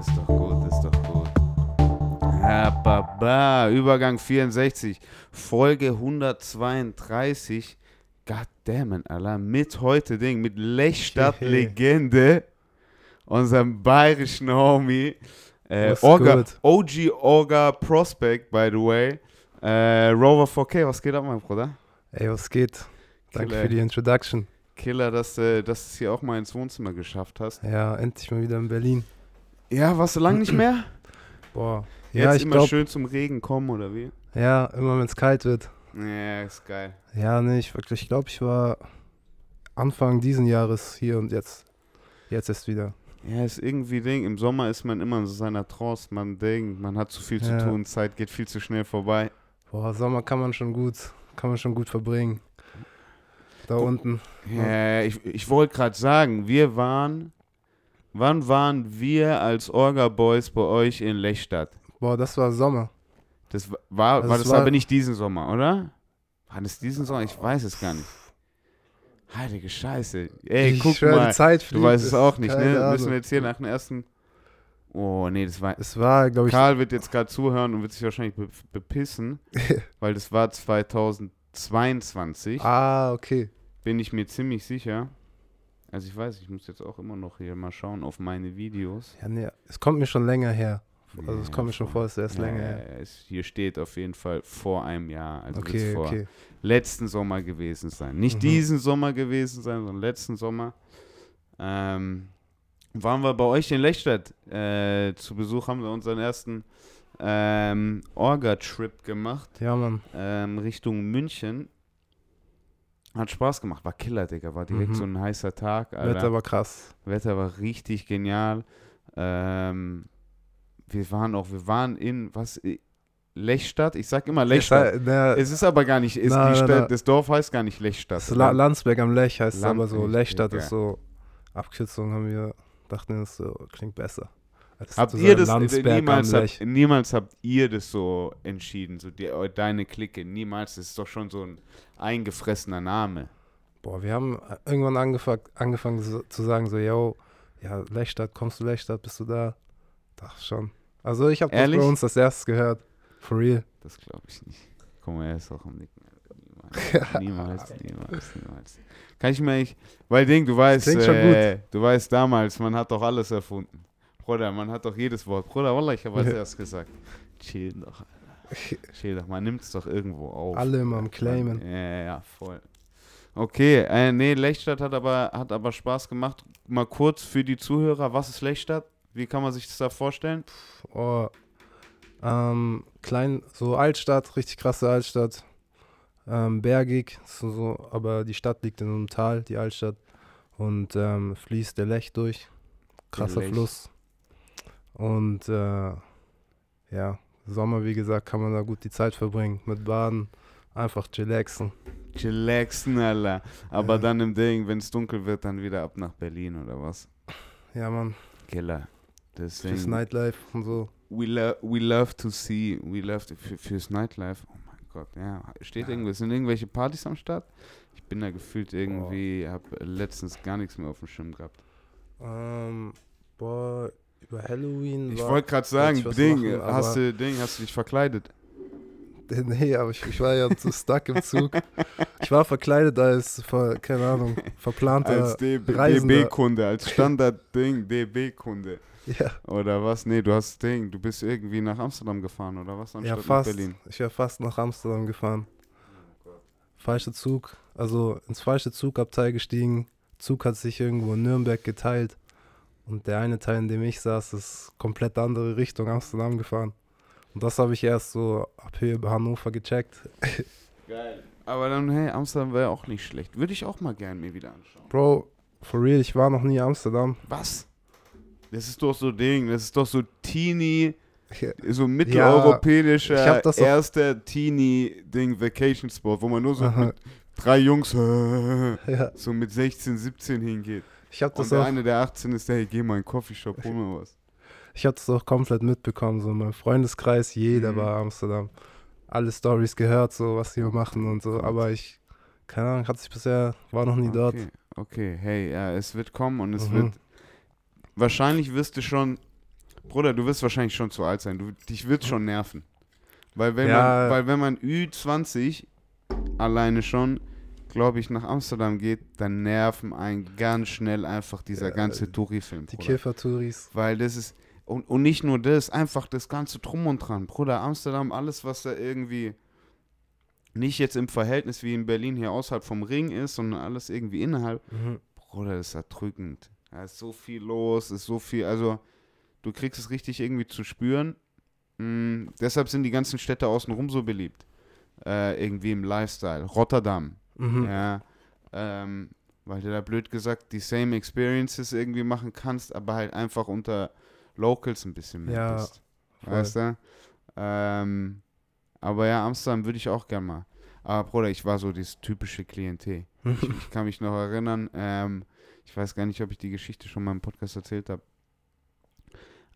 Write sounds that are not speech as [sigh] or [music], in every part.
ist doch gut, ist doch gut. Ja, baba, Übergang 64, Folge 132. Goddammit, Alter, mit heute Ding, mit Lechstadt-Legende, [laughs] unserem bayerischen Homie, äh, Orga, gut. OG Orga Prospect, by the way. Äh, Rover 4K, was geht ab, mein Bruder? Ey, was geht? Danke Killer. für die Introduction. Killer, dass, äh, dass du es hier auch mal ins Wohnzimmer geschafft hast. Ja, endlich mal wieder in Berlin. Ja, warst du lange nicht mehr? [clears throat] Boah. Jetzt ja, ich immer glaube, schön zum Regen kommen, oder wie? ja, immer wenn es kalt wird. Ja, ist geil. Ja, nee, ich wirklich, ich glaube, ich war Anfang diesen Jahres hier und jetzt, jetzt ist wieder. Ja, ist irgendwie Ding. Im Sommer ist man immer in so seiner Trance. Man denkt, man hat zu viel zu Ja. tun, Zeit geht viel zu schnell vorbei. Boah, Sommer kann man schon gut, kann man schon gut verbringen. Da Guck. unten. Ja, ich, ich wollte gerade sagen, wir waren. Wann waren wir als Orga-Boys bei euch in Lechstadt? Boah, das war Sommer. Das wa- war, Also war es das war- aber nicht diesen Sommer, oder? War das diesen Sommer? Ich weiß es gar nicht. Heilige Scheiße. Ey, ich guck mal. die Zeit Du weißt es auch nicht, ne? Ahnung. Müssen wir jetzt hier nach dem ersten. Oh, nee, das war. Es war, glaube ich, Karl wird jetzt gerade zuhören und wird sich wahrscheinlich be bepissen, [laughs] weil das war 2022. ah, okay. Bin ich mir ziemlich sicher. Also ich weiß, ich muss jetzt auch immer noch hier mal schauen auf meine Videos. Ja, nee, es kommt mir schon länger her. Also Ja, es kommt mir schon vor, es ist erst Ja, länger her. es, hier steht auf jeden Fall vor einem Jahr. Also Okay, vor okay. letzten Sommer gewesen sein. Nicht Mhm. diesen Sommer gewesen sein, sondern letzten Sommer. Ähm, waren wir bei euch in Lechstadt äh, zu Besuch, haben wir unseren ersten ähm, Orga-Trip gemacht Ja, Mann. ähm, Richtung München. Hat Spaß gemacht, war Killer, Digga. War direkt Mhm. so ein heißer Tag. Alter. Wetter war krass. Wetter war richtig genial. Ähm, wir waren auch, wir waren in, was, i- Lechstadt? Ich sag immer Lechstadt. Es, na, Es ist aber gar nicht, ist Na, na, Stadt, das Dorf heißt gar nicht Lechstadt. La Landsberg am Lech heißt es Land- aber so. Lechstadt Digga. ist so, Abkürzung haben wir, dachten das so, klingt besser. Habt ihr das, Landsberg niemals, habt, niemals habt ihr das so entschieden, so die, deine Clique, niemals, das ist doch schon so ein eingefressener Name. Boah, wir haben irgendwann angefangen, angefangen so, zu sagen so, yo, ja, Lechstadt, kommst du Lechstadt, bist du da? Dachte schon. Also ich habe das bei uns das erstes gehört. For real. Das glaube ich nicht. Guck mal, er ist auch am Nicken. [laughs] Niemals, niemals, niemals, niemals. Kann ich mir nicht, weil Ding, du weißt, äh, du weißt damals, man hat doch alles erfunden. Bruder, man hat doch jedes Wort. Bruder, Wallah, ich habe als Ja. erstes gesagt. Chill doch, [laughs] Alter. Chill doch, man nimmt es doch irgendwo auf. Alle immer am Claimen. Ja, ja, ja, voll. Okay, äh, nee, Lechstadt hat aber, hat aber Spaß gemacht. Mal kurz für die Zuhörer, was ist Lechstadt? Wie kann man sich das da vorstellen? Oh, ähm, klein, so Altstadt, richtig krasse Altstadt. Ähm, bergig, so, so, aber die Stadt liegt in einem Tal, die Altstadt. Und ähm, fließt der Lech durch. Krasser. Fluss. Und äh, ja, Sommer, wie gesagt, kann man da gut die Zeit verbringen. Mit Baden, einfach chillaxen. Chillaxen, Alter. Aber Ja. dann im Ding, wenn es dunkel wird, dann wieder ab nach Berlin oder was? Ja, Mann, Killer. fürs Deswegen, Nightlife und so. we, lo we love to see, we love to, für, fürs Nightlife. Oh mein Gott, ja. Steht Ja. irgendwas, sind irgendwelche Partys am Start? Ich bin da gefühlt irgendwie, habe letztens gar nichts mehr auf dem Schirm gehabt. Ähm, boah, über Halloween. Ich wollte gerade sagen, Ding, machen, hast du Ding, hast du dich verkleidet? [laughs] Nee, aber ich, ich war ja zu stuck im Zug. Ich war verkleidet als, keine Ahnung, verplanter Als. DB-Kunde, als Standard-Ding, DB-Kunde. [laughs] Ja, Oder was? Nee, du hast Ding, du bist irgendwie nach Amsterdam gefahren, oder was? ja, Anstatt nach fast. Berlin. Ich wäre fast nach Amsterdam gefahren. Falscher Zug, also ins falsche Zugabteil gestiegen. Zug hat sich irgendwo in Nürnberg geteilt. Und der eine Teil, in dem ich saß, ist komplett andere Richtung Amsterdam gefahren. Und das habe ich erst so ab Höhe bei Hannover gecheckt. [laughs] Geil. Aber dann, hey, Amsterdam wäre auch nicht schlecht. Würde ich auch mal gern mir wieder anschauen. Bro, for real, ich war noch nie in Amsterdam. Was? Das ist doch so Ding, das ist doch so teeny, [laughs] Ja. so ich mitteleuropäischer hab das doch- erster Teeny-Ding, Vacation Spot, wo man nur so Aha. mit drei Jungs [laughs] Ja, so mit 16, 17 hingeht. Ich habe Und das der auch eine, der 18 ist, der, hey, geh mal in den Coffeeshop, hol mir was. Ich habe das auch komplett mitbekommen, so in meinem Freundeskreis, jeder Mhm. war Amsterdam. Alle Stories gehört, so was die machen und so, aber ich, keine Ahnung, hat sich bisher, war noch nie dort. Okay, okay, hey, ja, es wird kommen und es Mhm. wird. Wahrscheinlich wirst du schon Bruder, du wirst wahrscheinlich schon zu alt sein. Du, dich wird schon nerven. Weil wenn, Ja. man, weil wenn man Ü20 alleine schon, glaube ich, nach Amsterdam geht, dann nerven einen ganz schnell einfach dieser Ja, ganze Touri-Film. Die Bruder. Kiffer-Touris. Weil das ist, und, und nicht nur das, einfach das ganze Drum und Dran. Bruder, Amsterdam, alles, was da irgendwie nicht jetzt im Verhältnis wie in Berlin hier außerhalb vom Ring ist, sondern alles irgendwie innerhalb. Mhm. Bruder, das ist erdrückend. Da ist so viel los, ist so viel, also du kriegst es richtig irgendwie zu spüren. Mm, deshalb sind die ganzen Städte außenrum so beliebt. Äh, irgendwie im Lifestyle. Rotterdam, Mhm. ja. Ähm, weil du da blöd gesagt die same experiences irgendwie machen kannst, aber halt einfach unter Locals ein bisschen mehr Ja, bist. voll. Weißt du? Ähm, aber ja, Amsterdam würde ich auch gern mal. Aber Bruder, ich war so dieses typische Klientel. Ich, [laughs] ich kann mich noch erinnern, ähm, ich weiß gar nicht, ob ich die Geschichte schon mal im Podcast erzählt habe.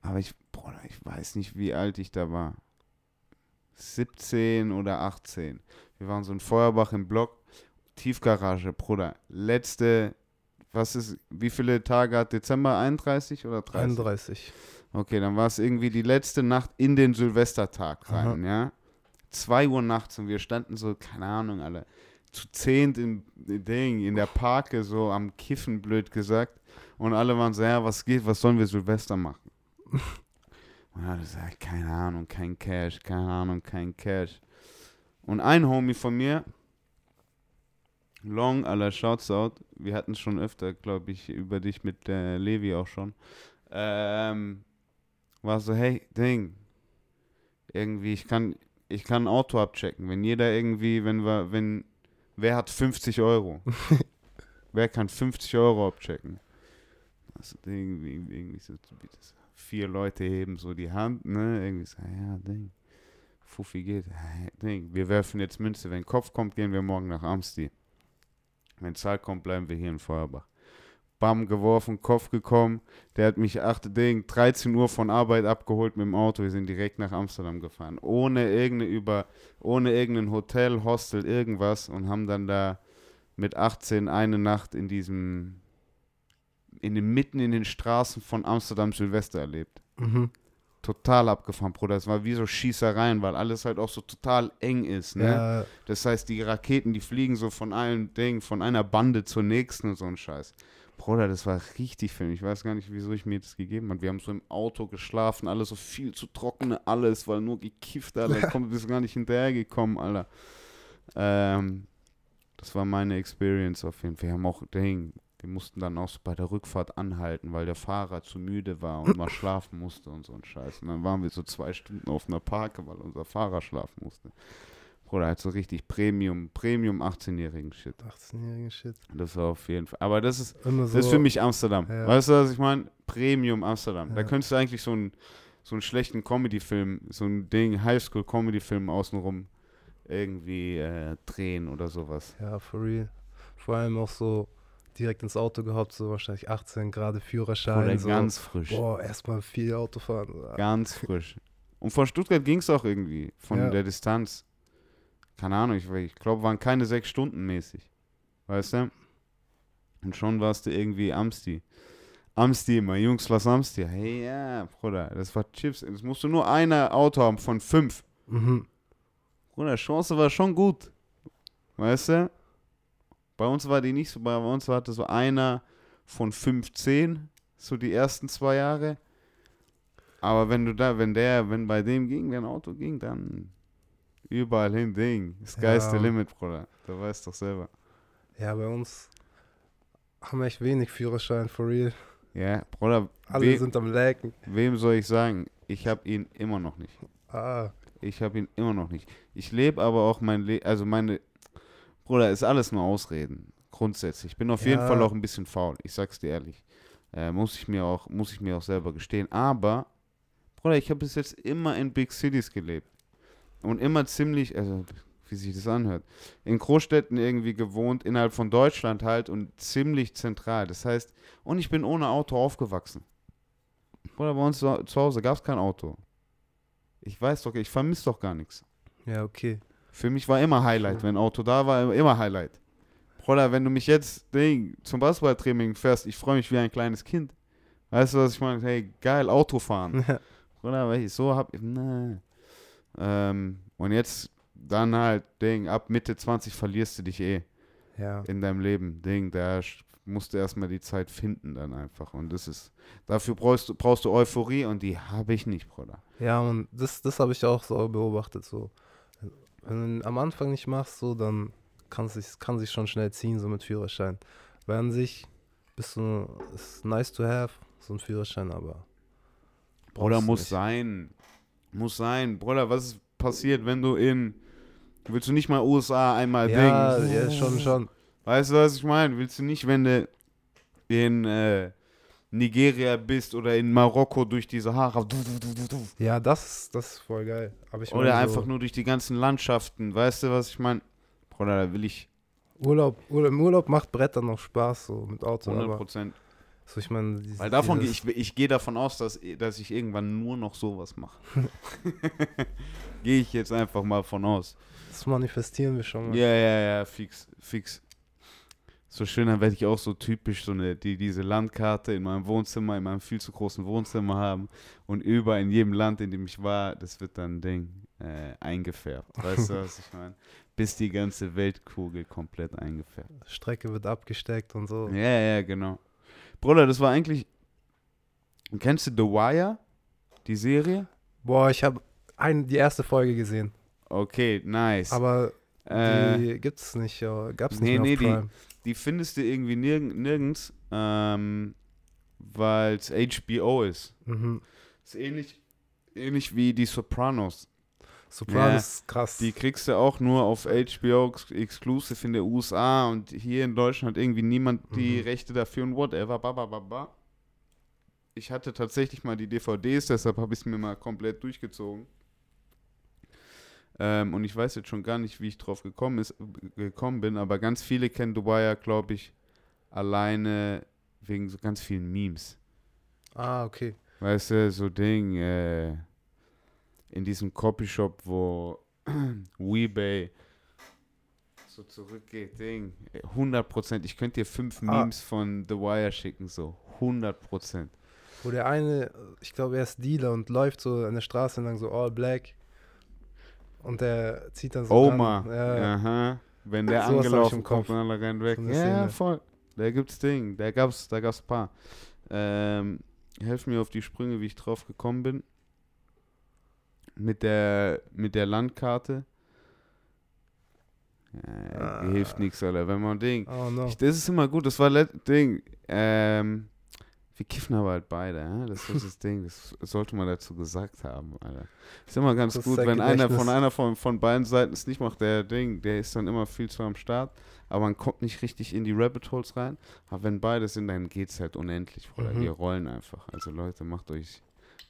Aber ich, Bruder, ich weiß nicht, wie alt ich da war. 17 oder 18. Wir waren so in Feuerbach im Block, Tiefgarage, Bruder. Letzte, was ist, wie viele Tage hat Dezember? 31 oder 30? 31. Okay, dann war es irgendwie die letzte Nacht in den Silvestertag rein, ja. 2 Uhr nachts und wir standen so, keine Ahnung, alle, zu zehnt im Ding, in der Parke, so am Kiffen, blöd gesagt. Und alle waren so, ja, was geht, was sollen wir Silvester machen? [laughs] Und er hat gesagt, keine Ahnung, kein Cash, keine Ahnung, kein Cash. Und ein Homie von mir, Long, aller Shouts out, wir hatten es schon öfter, glaube ich, über dich mit äh, Levi auch schon, ähm, war so, hey, Ding, irgendwie, ich kann, ich kann ein Auto abchecken, wenn jeder irgendwie, wenn wir, wenn, wer hat 50 Euro? [laughs] wer kann 50 Euro abchecken? Also irgendwie, irgendwie so, vier Leute heben so die Hand, ne, irgendwie so, ja, Ding, Fuffi geht, hey, Ding, wir werfen jetzt Münze, wenn Kopf kommt, gehen wir morgen nach Amsti. Wenn Zahl kommt, bleiben wir hier in Feuerbach. Bam, geworfen, Kopf gekommen. Der hat mich 8 Ding, 13 Uhr von Arbeit abgeholt mit dem Auto. Wir sind direkt nach Amsterdam gefahren. Ohne irgendeine über, ohne irgendein Hotel, Hostel, irgendwas und haben dann da mit 18 eine Nacht in diesem, in den, mitten in den Straßen von Amsterdam Silvester erlebt. Mhm. Total abgefahren, Bruder. Es war wie so Schießereien, weil alles halt auch so total eng ist, ne? Ja, Das heißt, die Raketen, die fliegen so von einem Ding, von einer Bande zur nächsten und so ein Scheiß. Bruder, das war richtig Film. Ich weiß gar nicht, wieso ich mir das gegeben habe. Wir haben so im Auto geschlafen, alles so viel zu trockene, alles, weil nur gekifft, Alter. Ich komm, bist gar nicht hinterhergekommen, Alter. Ähm, das war meine Experience auf jeden Fall. Wir haben auch Ding. Wir mussten dann auch so bei der Rückfahrt anhalten, weil der Fahrer zu müde war und mal schlafen musste und so ein Scheiß. Und dann waren wir so zwei Stunden auf einer Parke, weil unser Fahrer schlafen musste. Bruder, halt so richtig Premium, Premium 18-jährigen Shit. 18-jährigen Shit. Das war auf jeden Fall. Aber das ist, so. das ist für mich Amsterdam. Ja. Weißt du, was ich meine? Premium Amsterdam. Da Ja. könntest du eigentlich so einen, so einen schlechten Comedy-Film, so ein Ding, Highschool-Comedy-Film außenrum irgendwie äh, drehen oder sowas. Ja, for real. Vor allem auch so direkt ins Auto gehoppt, so wahrscheinlich 18, gerade Führerschein. Oder so. ganz frisch. Boah, erstmal viel Auto fahren. Ganz frisch. Und von Stuttgart ging es auch irgendwie, von Ja. der Distanz. Keine Ahnung, ich, ich glaube, waren keine sechs Stunden mäßig. Weißt du? Und schon warst du irgendwie Amsti. Amsti immer, Jungs, lass Amsti. Hey, ja, Bruder, das war Chips. Es musste nur einer Auto haben von fünf. Mhm. Bruder, Chance war schon gut. Weißt du? Bei uns war die nicht so, bei uns hatte so einer von 15, so die ersten zwei Jahre. Aber wenn du da, wenn der, wenn bei dem ging, wenn ein Auto ging, dann überall hin Ding. Sky's the Ja. limit, Bruder. Du weißt doch selber. Ja, bei uns haben wir echt wenig Führerschein, for real. Ja, Bruder, Alle we sind am Laken. wem soll ich sagen? Ich habe ihn immer noch nicht. Ah, Ich habe ihn immer noch nicht. Ich lebe aber auch mein Leben, also meine, Bruder, ist alles nur Ausreden. Grundsätzlich. Ich bin auf jeden Ja. Fall auch ein bisschen faul. Ich sag's dir ehrlich. Äh, muss ich mir auch, muss ich mir auch selber gestehen. Aber, Bruder, ich habe bis jetzt immer in Big Cities gelebt. Und immer ziemlich, also, wie sich das anhört, in Großstädten irgendwie gewohnt, innerhalb von Deutschland halt und ziemlich zentral. Das heißt, und ich bin ohne Auto aufgewachsen. Bruder, bei uns zu zu Hause gab es kein Auto. Ich weiß doch, ich vermisse doch gar nichts. ja, okay. Für mich war immer Highlight. Wenn Auto da war, immer Highlight. Bruder, wenn du mich jetzt Ding, zum Basketballtraining fährst, ich freue mich wie ein kleines Kind. Weißt du, was ich meine? Hey, geil, Autofahren. [laughs] Ja. Oder? Weil ich so hab. Ne. Ähm, und jetzt dann halt, Ding, ab Mitte 20 verlierst du dich eh ja. in deinem Leben. Ding, da musst du erstmal die Zeit finden dann einfach. Und das ist, dafür brauchst du, brauchst du Euphorie und die habe ich nicht, Bruder. Ja, und das, das habe ich auch so beobachtet. So. Wenn du am Anfang nicht machst, so, dann kann sich, kann sich schon schnell ziehen, so mit Führerschein. Weil an sich bist du, ist nice to have, so ein Führerschein, aber. Bruder, muss nicht. sein. Muss sein. Bruder, was ist passiert, wenn du in. Willst du nicht mal USA einmal Ja, Ding? ja, schon, schon. Weißt du, was ich meine? Willst du nicht, wenn du in äh, Nigeria bist oder in Marokko durch die Sahara. Ja, das, das ist voll geil. Oder mein, einfach so nur durch die ganzen Landschaften? Weißt du, was ich meine? Bruder, da will ich Urlaub, Urlaub, im Urlaub macht Bretter noch Spaß, so mit Auto. 100 Aber Prozent. so, ich meine, diese- Weil davon gehe dieses- ich, ich gehe davon aus, dass, dass ich irgendwann nur noch sowas mache. [laughs] gehe ich jetzt einfach mal von aus. Das manifestieren wir schon mal. Ja, ja, ja, fix, fix. So schön, dann werde ich auch so typisch so eine, die, diese Landkarte in meinem Wohnzimmer, in meinem viel zu großen Wohnzimmer haben und überall in jedem Land, in dem ich war, das wird dann ein Ding äh, eingefärbt. Weißt du, was ich [laughs] meine? Bis die ganze Weltkugel komplett eingefärbt. Strecke wird abgesteckt und so. Ja, ja, genau. Bruder, das war eigentlich. Kennst du The Wire? Die Serie? Boah, ich habe die erste Folge gesehen. Okay, nice. Aber äh, die gibt's nicht. Gab's nee, nicht mehr nee, auf die- Prime. Die findest du irgendwie nirg nirgends, ähm, weil es HBO ist. Mhm. Ist ähnlich, ähnlich wie die Sopranos. Sopranos Ja, ist krass. Die kriegst du auch nur auf HBO ex exclusive in der USA und hier in Deutschland hat irgendwie niemand die Mhm. Rechte dafür und whatever. Ba, ba, ba, ba. Ich hatte tatsächlich mal die DVDs, deshalb habe ich es mir mal komplett durchgezogen. Ähm, und ich weiß jetzt schon gar nicht, wie ich drauf gekommen, ist, gekommen bin, aber ganz viele kennen The Wire, glaube ich, alleine wegen so ganz vielen Memes. ah, okay. Weißt du, so Ding, äh, in diesem Copyshop, wo [clears throat] Weebay so zurückgeht, Ding, 100%. Ich könnte dir fünf Ah. Memes von The Wire schicken, so 100%. Wo der eine, ich glaube, er ist Dealer und läuft so an der Straße entlang so all black. Und der zieht dann so. Oma. Ja, aha. Wenn der [laughs] ich angelaufen kommt und alle rennen weg. So Ja, voll. Da gibt's Ding, da gab's, da gab's ein paar. Ähm, helf mir auf die Sprünge, wie ich drauf gekommen bin. Mit der, mit der Landkarte. Ja, Ah. Hilft nichts, Alter. Wenn man Ding. Oh no. Ich, das ist immer gut, das war Ding. Ähm, wir kiffen aber halt beide, ja? das ist [laughs] das Ding, das sollte man dazu gesagt haben, Alter. Ist immer ganz Das gut, wenn einer von einer von, von beiden Seiten es nicht macht, der Ding, der ist dann immer viel zu am Start, aber man kommt nicht richtig in die Rabbit Holes rein. Aber wenn beide sind, dann geht's halt unendlich, Bruder. Mhm. Wir rollen einfach. Also Leute, macht euch,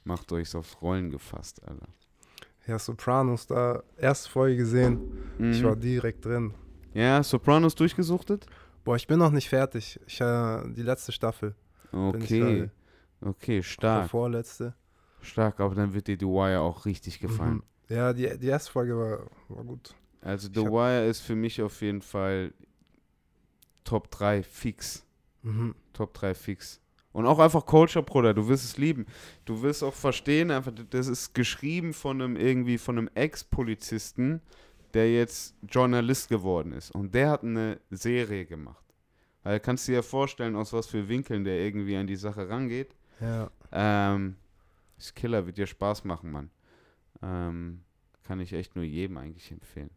macht euch aufs Rollen gefasst, Alter. Ja, Sopranos, da erste Folge gesehen. Ich Mhm. war direkt drin. Ja, Sopranos durchgesuchtet? Boah, ich bin noch nicht fertig. Ich äh, die letzte Staffel. Okay, okay, Die stark, vorletzte. stark, aber dann wird dir The Wire auch richtig gefallen. Mhm. Ja, die, die erste Folge war, war gut. Also The Wire ist für mich auf jeden Fall Top 3 fix. Mhm. Top 3 fix. Und auch einfach Culture, Bruder, du wirst es lieben. Du wirst auch verstehen, einfach, das ist geschrieben von einem irgendwie, von einem Ex-Polizisten, der jetzt Journalist geworden ist. Und der hat eine Serie gemacht. Weil kannst du dir ja vorstellen, aus was für Winkeln der irgendwie an die Sache rangeht. Ja. Ähm, ist Killer, wird dir Spaß machen, Mann. Ähm, kann ich echt nur jedem eigentlich empfehlen.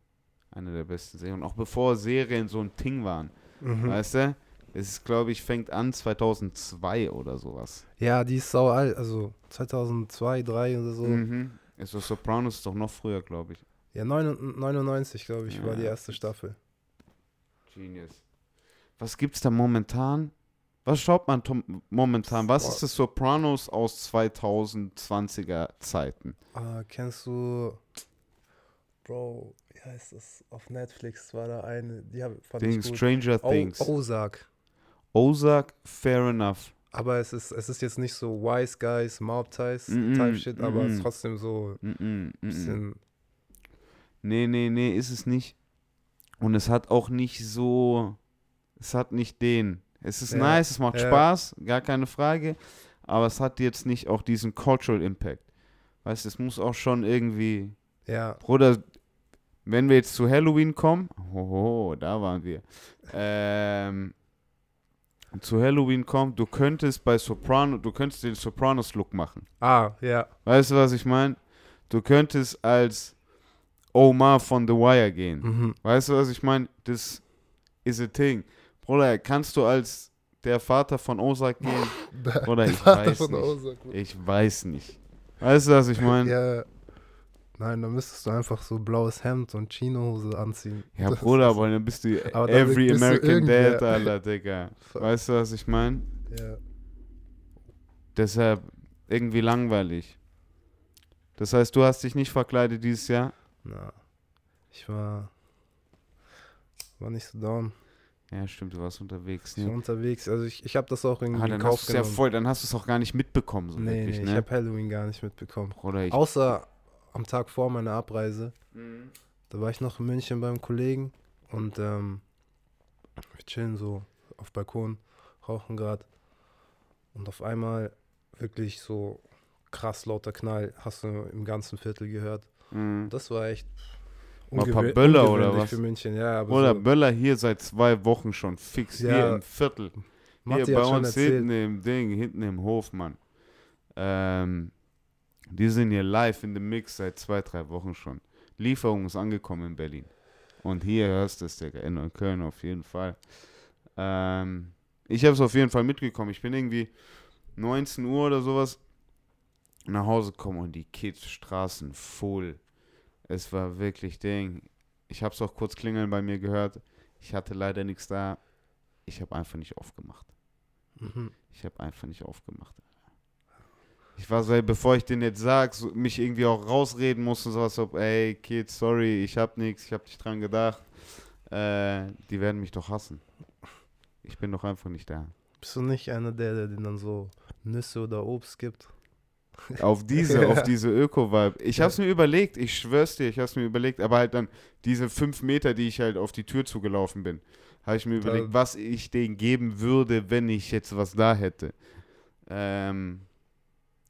Eine der besten Serien. auch bevor Serien so ein Ding waren. Mhm. Weißt du? Es ist, glaube ich, fängt an 2002 oder sowas. Ja, die ist sau alt. Also 2002, 2003 oder so. Mhm. Ist so Sopranos ist doch noch früher, glaube ich. Ja, 99, 99 glaube ich, war die Ja. erste Staffel. Genius. Was gibt's da momentan? Was schaut man momentan? Was Boah. ist das Sopranos aus 2020er Zeiten? Ah, kennst du. Bro, wie heißt das? Auf Netflix war da eine, die hab, fand Ding, ich gut. Stranger O- Things. Ozark. Ozark, fair enough. Aber es ist, es ist jetzt nicht so Wise Guys, Mob Ties Mhm, Type Shit, aber es ist trotzdem so Mm -mm, ein mm -mm. bisschen. Nee, nee, nee, ist es nicht. Und es hat auch nicht so. Es hat nicht den. Es ist Ja, nice, es macht ja. Spaß, gar keine Frage. aber es hat jetzt nicht auch diesen Cultural Impact. Weißt du, es muss auch schon irgendwie, Ja, Bruder, wenn wir jetzt zu Halloween kommen, hoho, da waren wir, ähm, zu Halloween kommen, du könntest bei Soprano, du könntest den Sopranos-Look machen. ah, ja, Weißt du, was ich meine? Du könntest als Omar von The Wire gehen. mhm. Weißt du, was ich meine? Das ist a thing. Bruder, kannst du als der Vater von Ozark gehen? [laughs] Oder ich Vater weiß von nicht. Ozark. Ich weiß nicht. Weißt du, was ich meine? Ja, nein, da müsstest du einfach so blaues Hemd und Chinohose anziehen. Ja, Das Bruder, aber dann bist du Aber every bist du American irgendwer. Dad, Alter, Digga. [laughs] Weißt du, was ich meine? Ja, Deshalb irgendwie langweilig. Das heißt, du hast dich nicht verkleidet dieses Jahr? na, ich war, war nicht so down. Ja, stimmt, du warst unterwegs. Ich war Ne? unterwegs, also ich, ich habe das auch irgendwie Ah, in dann Kauf hast du es ja genommen. voll, dann hast du es auch gar nicht mitbekommen, so nee, wirklich, nee, ne? ich habe Halloween gar nicht mitbekommen. Außer am Tag vor meiner Abreise, Mhm. da war ich noch in München beim Kollegen und ähm, wir chillen so auf Balkon, rauchen gerade und auf einmal wirklich so krass lauter Knall hast du im ganzen Viertel gehört. Mhm. Das war echt Mal ein paar Böller oder was? ja, Oder so, Böller hier seit zwei Wochen schon fix. Hier Ja. im Viertel. Matti hier bei uns erzählt. hinten im Ding, hinten im Hof, Mann. Ähm, die sind hier live in dem Mix seit zwei, drei Wochen schon. Lieferung ist angekommen in Berlin. Und hier hörst du es, Digga. In Neukölln auf jeden Fall. Ähm, ich habe es auf jeden Fall mitgekommen. Ich bin irgendwie 19 Uhr oder sowas nach Hause gekommen und die Kids Straßen voll. Es war wirklich Ding. Ich habe es auch kurz klingeln bei mir gehört. Ich hatte leider nichts da. Ich habe einfach nicht aufgemacht. Mhm. Ich habe einfach nicht aufgemacht. Ich war so, ey, bevor ich den jetzt sag, so, mich irgendwie auch rausreden muss und sowas, so, ey, Kid, sorry, ich hab nichts, ich hab nicht dran gedacht. Äh, die werden mich doch hassen. Ich bin doch einfach nicht da. Bist du nicht einer der, der denen dann so Nüsse oder Obst gibt? Auf diese, auf [laughs] diese Öko-Vibe. Ich hab's mir überlegt, ich schwör's dir, ich hab's mir überlegt, aber halt dann diese fünf Meter, die ich halt auf die Tür zugelaufen bin, habe ich mir überlegt, was ich denen geben würde, wenn ich jetzt was da hätte. Ähm,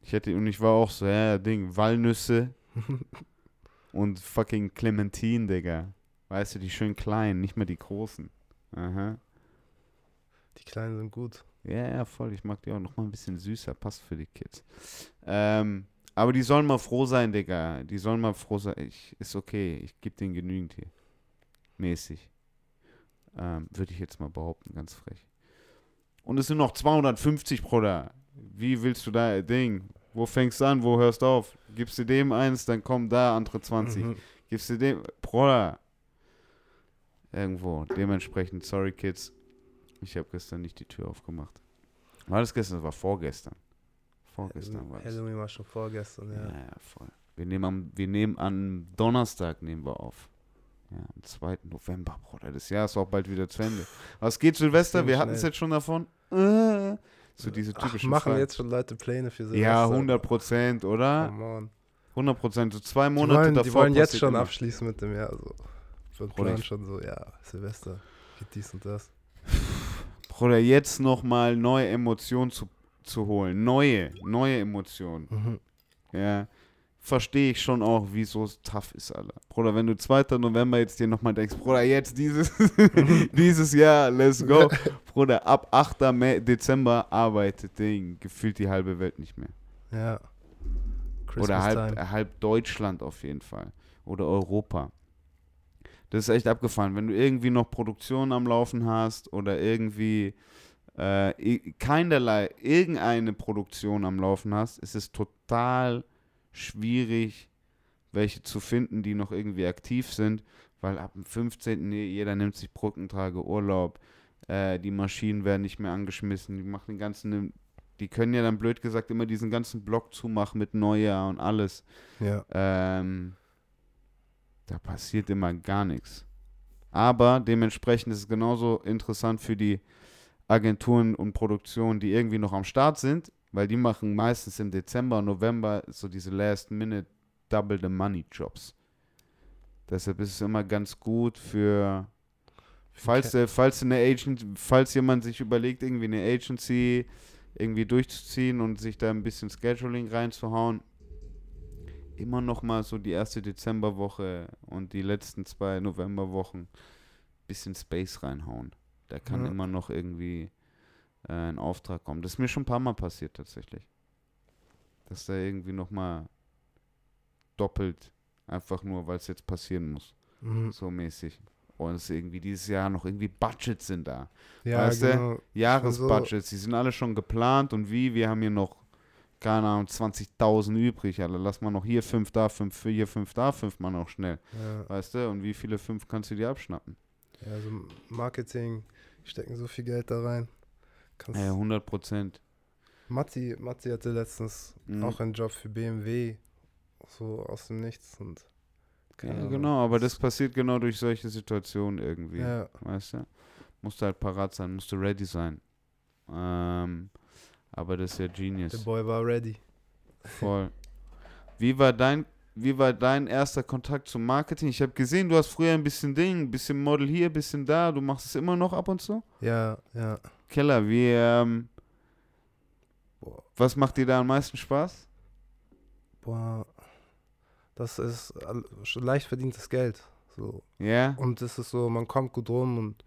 ich hätte, und ich war auch so, ja, Ding, Walnüsse [laughs] und fucking Clementine, Digga. Weißt du, die schön kleinen, nicht mehr die großen. Aha. Die Kleinen sind gut. Ja, ja, voll. Ich mag die auch noch mal ein bisschen süßer. Passt für die Kids. Ähm, aber die sollen mal froh sein, Digga. Die sollen mal froh sein. Ich, ist okay. Ich gebe denen genügend hier. Mäßig. Ähm, Würde ich jetzt mal behaupten, ganz frech. Und es sind noch 250, Bruder. Wie willst du da, Ding? Wo fängst du an? Wo hörst du auf? Gibst du dem eins, dann kommen da andere 20. Mhm. Gibst du dem, Bruder. Irgendwo. Dementsprechend, sorry, Kids. Ich habe gestern nicht die Tür aufgemacht. War das gestern? Das war vorgestern. Vorgestern war das. Halloween war schon vorgestern, Ja, ja. ja, voll. Wir nehmen, am, wir nehmen am Donnerstag nehmen wir auf. Ja, am 2. November, Bruder. Das Jahr ist auch bald wieder zu Ende. Was geht, Silvester? Wir hatten es jetzt schon davon. Äh, so diese Ach, typischen machen Fragen. jetzt schon Leute Pläne für Silvester? Ja, 100 Prozent, oder? Come on. 100 Prozent. So zwei Die Monate wollen, davor. die wollen jetzt schon immer. abschließen mit dem Jahr. So. Planen schon so, ja, Silvester geht dies und das. [laughs] Bruder, jetzt nochmal neue Emotionen zu, zu holen. Neue, neue Emotionen. Mhm. Ja. Verstehe ich schon auch, wieso es tough ist, Alter. Bruder, wenn du 2. November jetzt dir nochmal denkst, Bruder, jetzt dieses, [laughs] dieses Jahr, let's go. [laughs] Bruder, ab 8. Mai, Dezember arbeitet Ding, gefühlt die halbe Welt nicht mehr. Ja. Oder Christmas halb, time. halb Deutschland auf jeden Fall. Oder Europa. Das ist echt abgefahren. Wenn du irgendwie noch Produktion am Laufen hast oder irgendwie äh, keinerlei, irgendeine Produktion am Laufen hast, ist es total schwierig, welche zu finden, die noch irgendwie aktiv sind, weil ab dem 15. nee, jeder nimmt sich Brückentage, Urlaub, äh, die Maschinen werden nicht mehr angeschmissen, die machen den ganzen, die können ja dann blöd gesagt immer diesen ganzen Block zumachen mit Neujahr und alles. Ja. Ähm, da passiert immer gar nichts. Aber dementsprechend ist es genauso interessant für die Agenturen und Produktionen, die irgendwie noch am Start sind, weil die machen meistens im Dezember, November so diese Last-Minute Double the Money Jobs. Deshalb ist es immer ganz gut für, falls, Okay. falls eine Agent, falls jemand sich überlegt, irgendwie eine Agency irgendwie durchzuziehen und sich da ein bisschen Scheduling reinzuhauen, immer noch mal so die erste Dezemberwoche und die letzten zwei Novemberwochen bisschen Space reinhauen. Da kann Ja. immer noch irgendwie äh, ein Auftrag kommen. Das ist mir schon ein paar Mal passiert tatsächlich. Dass da irgendwie noch mal doppelt, einfach nur, weil es jetzt passieren muss, Mhm. so mäßig. Und es irgendwie dieses Jahr noch irgendwie Budgets sind da. Ja, Weißt du? genau. Jahresbudgets, die sind alle schon geplant und wie, wir haben hier noch, keine Ahnung, 20.000 übrig, Alter, lass mal noch hier fünf da, fünf hier, fünf da, fünf mal noch schnell, Ja, weißt du, und wie viele fünf kannst du dir abschnappen? ja, also Marketing, stecken so viel Geld da rein. Kannst, Ja, 100 Prozent. Matti, Matti hatte letztens Mhm. auch einen Job für BMW, so aus dem Nichts und keine Ja, Ahnung. genau, aber das passiert genau durch solche Situationen irgendwie, Ja, weißt du? Musst du halt parat sein, musst du ready sein. Ähm, aber das ist ja der Genius, Boy war ready. voll. Wie war dein, wie war dein erster Kontakt zum Marketing? Ich habe gesehen, du hast früher ein bisschen Ding, ein bisschen Model hier, ein bisschen da, du machst es immer noch ab und zu? Ja, ja. Keller, wie, ähm, was macht dir da am meisten Spaß? boah, das ist leicht verdientes Geld. So. Ja? Und es ist so, man kommt gut rum und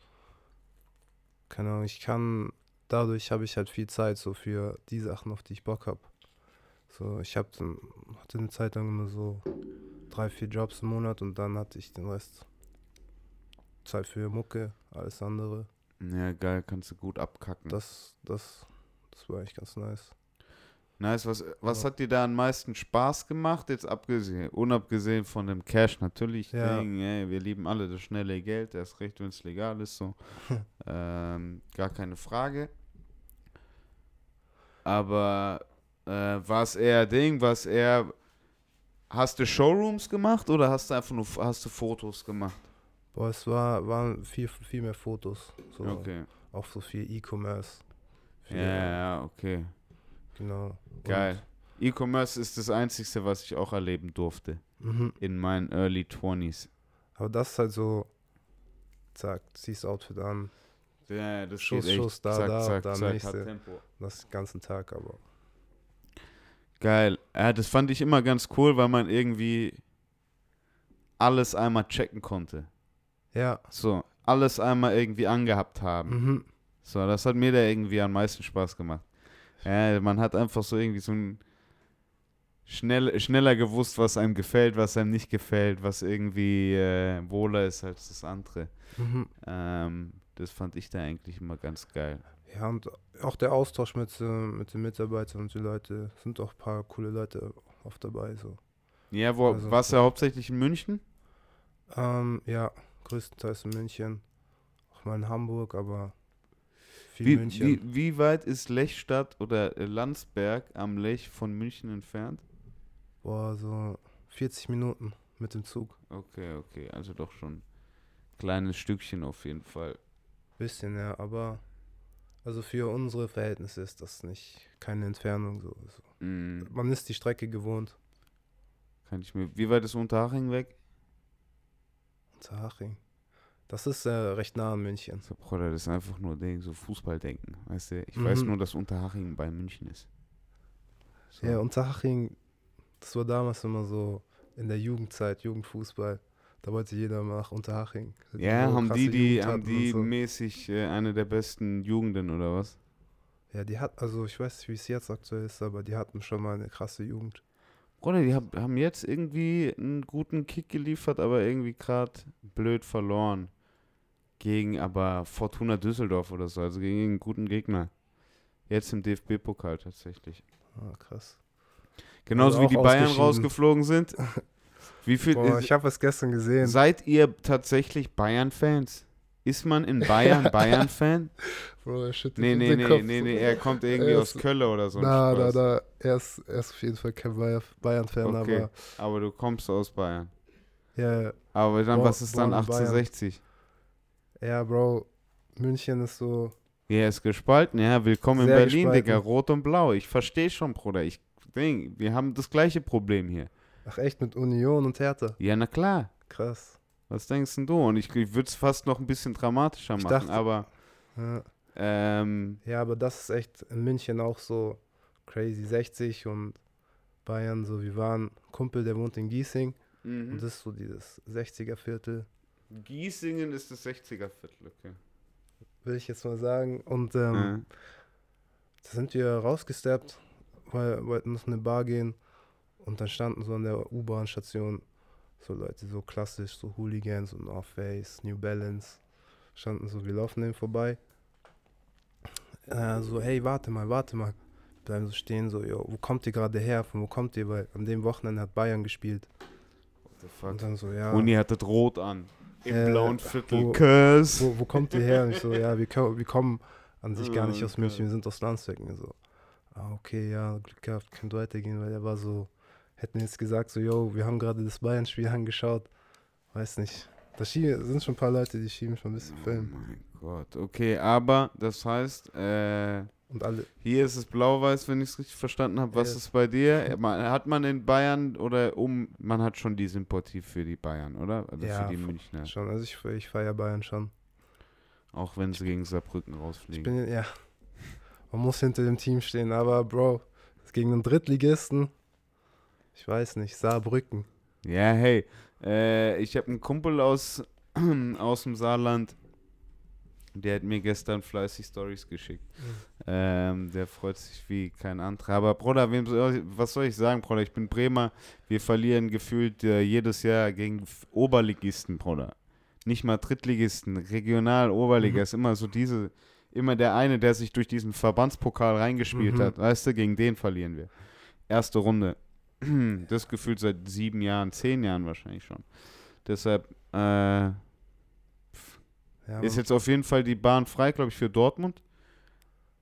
keine Ahnung, ich kann, dadurch habe ich halt viel Zeit so für die Sachen, auf die ich Bock habe. So, ich hab dann, hatte eine Zeit lang immer so drei, vier Jobs im Monat und dann hatte ich den Rest Zeit für Mucke, alles andere. Ja, geil, kannst du gut abkacken. Das, das, das war eigentlich ganz nice. Nice, was, was Ja. hat dir da am meisten Spaß gemacht, jetzt abgesehen, unabgesehen von dem Cash natürlich, Ja. Ding, ey, wir lieben alle das schnelle Geld, erst recht, wenn es legal ist, so, [laughs] ähm, gar keine Frage, aber äh, war es eher Ding, war es eher, hast du Showrooms gemacht oder hast du einfach nur, hast du Fotos gemacht? Boah, es war, waren viel, viel mehr Fotos. So, Okay, Auch so viel E-Commerce. ja, ja, okay, Genau. geil. E-Commerce ist das Einzige, was ich auch erleben durfte mhm. in meinen Early 20s. Aber das ist halt so, zack, ziehst Outfit an, Ja, das Schuss, geht echt. Schuss, da, zack, da, zack, da, zack, nächste. Tempo. das ganzen Tag, aber Geil. Ja, das fand ich immer ganz cool, weil man irgendwie alles einmal checken konnte. ja, So, alles einmal irgendwie angehabt haben. mhm. So, das hat mir da irgendwie am meisten Spaß gemacht. Ja, man hat einfach so irgendwie so ein schnell, schneller gewusst, was einem gefällt, was einem nicht gefällt, was irgendwie äh, wohler ist als das andere. Mhm. Ähm, das fand ich da eigentlich immer ganz geil. ja, und auch der Austausch mit, äh, mit den Mitarbeitern und den Leuten, sind auch ein paar coole Leute oft dabei, so. Ja, wo, Also- warst du hauptsächlich in München? Ähm, ja, größtenteils in München, auch mal in Hamburg, aber viel Wie, München. wie, wie weit ist Lechstadt oder äh, Landsberg am Lech von München entfernt? Boah, so 40 Minuten mit dem Zug. Okay, okay, also doch schon ein kleines Stückchen auf jeden Fall. Bisschen, ja, aber also für unsere Verhältnisse ist das nicht keine Entfernung so. Also, Mm, man ist die Strecke gewohnt. kann ich mir. Wie weit ist Unterhaching weg? Unterhaching. Das ist äh, recht nah an München. So, Bruder, das ist einfach nur Ding, so Fußballdenken. Weißt du, ich Mhm. weiß nur, dass Unterhaching bei München ist. So. Ja, Unterhaching, das war damals immer so in der Jugendzeit, Jugendfußball. Da wollte jeder nach Unterhaching. Ja, so haben die, die, haben die so. mäßig äh, eine der besten Jugenden oder was? Ja, die hat, also ich weiß nicht, wie es jetzt aktuell ist, aber die hatten schon mal eine krasse Jugend. Bruder, die hab, haben jetzt irgendwie einen guten Kick geliefert, aber irgendwie gerade blöd verloren. Gegen aber Fortuna Düsseldorf oder so, also gegen einen guten Gegner. Jetzt im DFB-Pokal tatsächlich. Ah, krass. Genauso Also wie die Bayern rausgeflogen sind. [laughs] Wie viel Boah, ist, ich habe es gestern gesehen. seid ihr tatsächlich Bayern-Fans? Ist man in Bayern Bayern-Fan? [laughs] Bro, er schüttelt Nee, nee, dem nee, Kopf. nee, nee, er kommt irgendwie Er aus ist- Köln oder so. Na, na, na. Er ist, er ist auf jeden Fall kein Bayer- Bayern-Fan, Okay. aber Aber du kommst aus Bayern. ja, Aber dann, Bo- was ist dann born in Bayern. 1860? ja, Bro, München ist so. Ja, ist gespalten. Ja, willkommen in Berlin, gespalten. Digga. Rot und Blau. Ich verstehe schon, Bruder. Ich denk, wir haben das gleiche Problem hier. Ach echt, mit Union und Hertha. Ja, na klar. Krass. Was denkst denn du? Und ich, ich würde es fast noch ein bisschen dramatischer Ich machen, dachte- aber Ja. Ähm, Ja, aber das ist echt in München auch so crazy. 60 und Bayern, so wir waren Kumpel, der wohnt in Giesing mhm. und das ist so dieses 60er Viertel, Giesingen ist das 60er Viertel, okay. will ich jetzt mal sagen. Und ähm, Ja. da sind wir rausgesteppt, weil wollten auf eine Bar gehen und dann standen so an der U-Bahn-Station so Leute, so klassisch, so Hooligans und North Face, New Balance, standen so, wir laufen denen vorbei. Äh, so, hey, warte mal, warte mal. Bleiben so stehen, so, yo, wo kommt ihr gerade her? Von wo kommt ihr? Weil an dem Wochenende hat Bayern gespielt. What the fuck? Und dann so, ja. Uni hat das rot an. Im Äh, blauen Viertel. wo- wo, wo kommt ihr her? Und ich so, ja, wir, wir kommen an sich gar nicht [laughs] Oh, aus. München, wir sind aus Landsberg. Und so, ah, okay, ja, Glück gehabt, könnt weitergehen, weil er war so, hätten jetzt gesagt, so, yo, wir haben gerade das Bayern-Spiel angeschaut. Weiß nicht. Da sind schon ein paar Leute, die schieben schon ein bisschen Oh Film. mein Gott. Okay, aber das heißt, äh, Und alle, hier ist es blau-weiß, wenn ich es richtig verstanden habe. Was Ja. ist bei dir? Man, hat man in Bayern oder um, man hat schon die Sympathie für die Bayern, oder? Also Ja, für die Münchner. schon, also ich, ich feiere Bayern schon. Auch wenn sie gegen Saarbrücken Ich rausfliegen. bin, ja, man muss hinter dem Team stehen, aber Bro, gegen einen Drittligisten, ich weiß nicht, Saarbrücken. Ja, hey, äh, ich habe einen Kumpel aus, [clears throat] aus dem Saarland, der hat mir gestern fleißig Stories geschickt. Ähm, der freut sich wie kein anderer. Aber Bruder, wem was soll ich sagen, Bruder? Ich bin Bremer. Wir verlieren gefühlt äh, jedes Jahr gegen Oberligisten, Bruder. Nicht mal Drittligisten, Regional, Oberliga. Mhm. Ist immer so diese, immer der eine, der sich durch diesen Verbandspokal reingespielt Mhm. hat. Weißt du, gegen den verlieren wir. Erste Runde. [clears throat] Das gefühlt seit sieben Jahren, zehn Jahren wahrscheinlich schon. Deshalb äh, Ja, ist jetzt auf jeden Fall die Bahn frei, glaube ich, für Dortmund.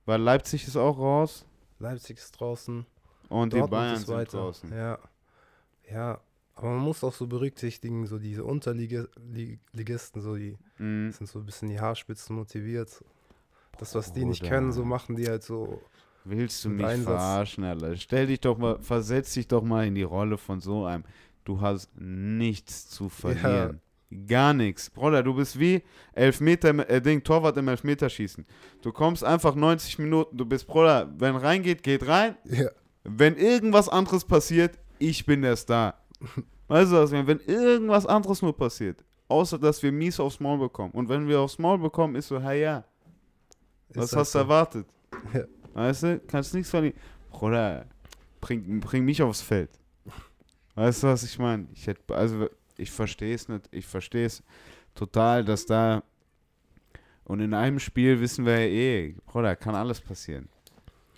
Weil Leipzig ist auch raus. Leipzig ist draußen. Und die Dortmund Bayern ist sind weiter. draußen. Ja. Ja, aber man muss auch so berücksichtigen, so diese Unterligisten, so die Mhm. sind so ein bisschen die Haarspitzen motiviert. Das, was die nicht können, so machen die halt so. Willst du mich Einsatz. verarschen, Alter? Stell dich doch mal, versetz dich doch mal in die Rolle von so einem. Du hast nichts zu verlieren. Gar nichts. Bruder, du bist wie Elfmeter, äh, Ding, Torwart im Elfmeterschießen. Du kommst einfach 90 Minuten, du bist, Bruder, wenn reingeht, geht rein. Ja, Wenn irgendwas anderes passiert, ich bin der Star. Weißt du was, wenn irgendwas anderes nur passiert, außer dass wir mies aufs Maul bekommen. Und wenn wir aufs Maul bekommen, ist so, hey ja, was halt hast du erwartet? Ja. Weißt du, kannst nichts verlieren. Bruder, bring, bring mich aufs Feld. Weißt du, was ich meine? Ich hätte, also, ich verstehe es nicht, ich verstehe es total, dass da, und in einem Spiel wissen wir ja eh, Bruder, kann alles passieren.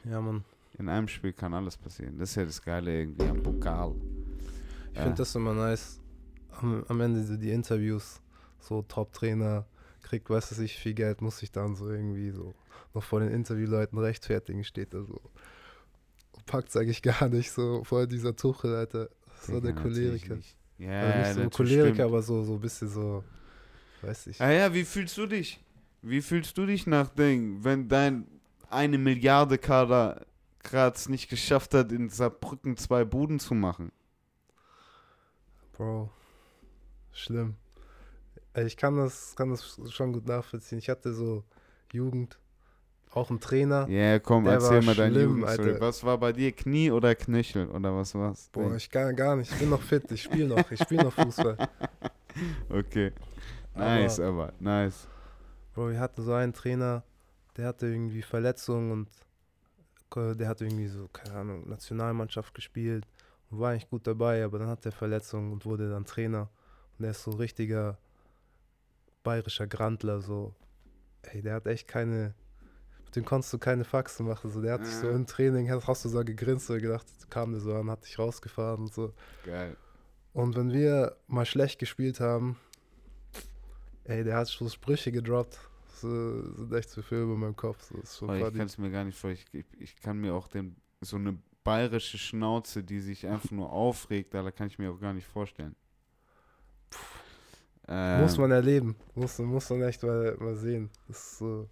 Ja, Mann. In einem Spiel kann alles passieren. Das ist ja das Geile irgendwie am Pokal. Ich Ja. finde das immer nice. Am, am Ende so die Interviews, so Top-Trainer kriegt, weiß ich, viel Geld, muss sich dann so irgendwie so noch vor den Interviewleuten rechtfertigen, steht da so. Packt eigentlich gar nicht so vor dieser Tuchel, Alter. So der Digga, natürlich Choleriker. Ja, also nicht so Choleriker, stimmt. aber so, so ein bisschen so, weiß ich. Ah ja, wie fühlst du dich? Wie fühlst du dich nach Ding, wenn dein eine Milliarde Kader gerade es nicht geschafft hat, in Saarbrücken zwei Buden zu machen? Bro, schlimm. Ich kann das, kann das schon gut nachvollziehen. Ich hatte so Jugend, auch einen Trainer. Ja, komm, Der erzähl mal deine Jugendstory. Was war bei dir, Knie oder Knöchel oder was war's? Boah, ich kann gar nicht. Ich bin noch fit. Ich spiele noch. Ich spiele noch Fußball. [laughs] Okay, nice, Aber, aber nice. Bro, wir hatten so einen Trainer, der hatte irgendwie Verletzungen und der hat irgendwie so, keine Ahnung, Nationalmannschaft gespielt und war eigentlich gut dabei, aber dann hat er Verletzungen und wurde dann Trainer. Und der ist so ein richtiger bayerischer Grandler, so. Ey, der hat echt keine. Dem konntest du keine Faxen machen. So, der hat dich so im Training, hast, du so gegrinst oder gedacht, kam der so an, hat dich rausgefahren und so. Geil. Und wenn wir mal schlecht gespielt haben, ey, der hat so Sprüche gedroppt. So, sind echt zu viel über meinem Kopf. So, ist schon ich kann es mir gar nicht vorstellen. Ich, ich, ich kann mir auch den, so eine bayerische Schnauze, die sich einfach nur aufregt, da kann ich mir auch gar nicht vorstellen. Ähm, Muss man erleben. Muss, muss man echt mal, mal sehen. Das ist so.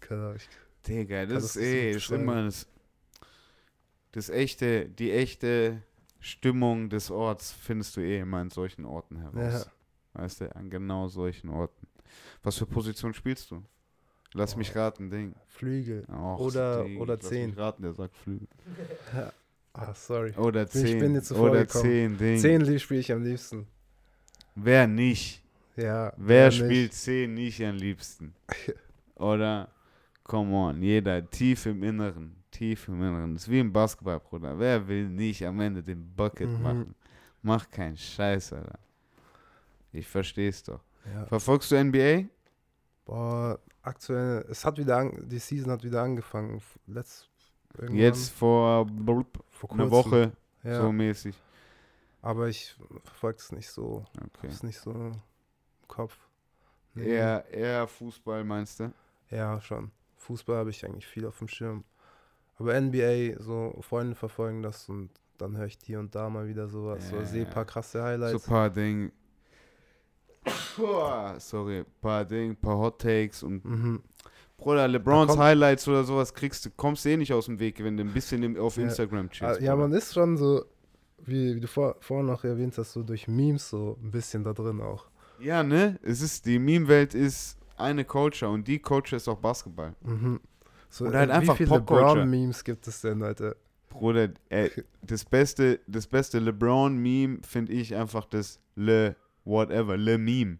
Keine Ahnung. Digga, das das ist nicht eh, ist immer das, das echte, die echte Stimmung des Orts findest du eh immer in solchen Orten heraus. Weißt du, an genau solchen Orten. Was für Position spielst du? Lass mich raten, Ding. Flügel. Och, Oder- Ding, oder Lass zehn. mich raten, der sagt Flügel. Ah, sorry. Oder Bin- ich 10. bin zuvor Oder gekommen. 10, Ding. Zehn spiele ich am liebsten. Wer nicht? Ja. Wer nicht? spielt 10 nicht am liebsten? [laughs] Oder? Come on, jeder tief im Inneren. Tief im Inneren. Das ist wie im Basketball, Bruder. Wer will nicht am Ende den Bucket Mhm. machen? Mach keinen Scheiß, Alter. Ich versteh's doch. Ja. Verfolgst du NBA? Boah, aktuell, es hat wieder, an, die Season hat wieder angefangen. Letzt, Jetzt vor blub, vor einer. Woche, Ja, so mäßig. aber ich verfolge es nicht so. Okay. Ist nicht so im Kopf. Nee. Eher, eher Fußball, meinst du? Ja, schon. Fußball habe ich eigentlich viel auf dem Schirm. Aber NBA, so Freunde verfolgen das und dann höre ich hier und da mal wieder sowas. Ja, oder sehe ein paar krasse So Highlights. paar Ding. Boah, Sorry, paar Ding, paar Hot Takes und Mhm. Bruder, LeBrons Highlights oder sowas kriegst du, kommst du eh nicht aus dem Weg, wenn du ein bisschen auf Ja. Instagram Ah, chillst. Ja, Bruder. man ist schon so, wie, wie du vor, vorhin noch erwähnt hast, so durch Memes so ein bisschen da drin auch. Ja, ne? Es ist, die Meme-Welt ist eine Culture und die Culture ist auch Basketball. Mhm. So, Oder halt äh, einfach wie viele. LeBron-Memes gibt es denn, Alter? Bruder, ey, das beste, das beste LeBron-Meme finde ich einfach das Le whatever, Le Meme.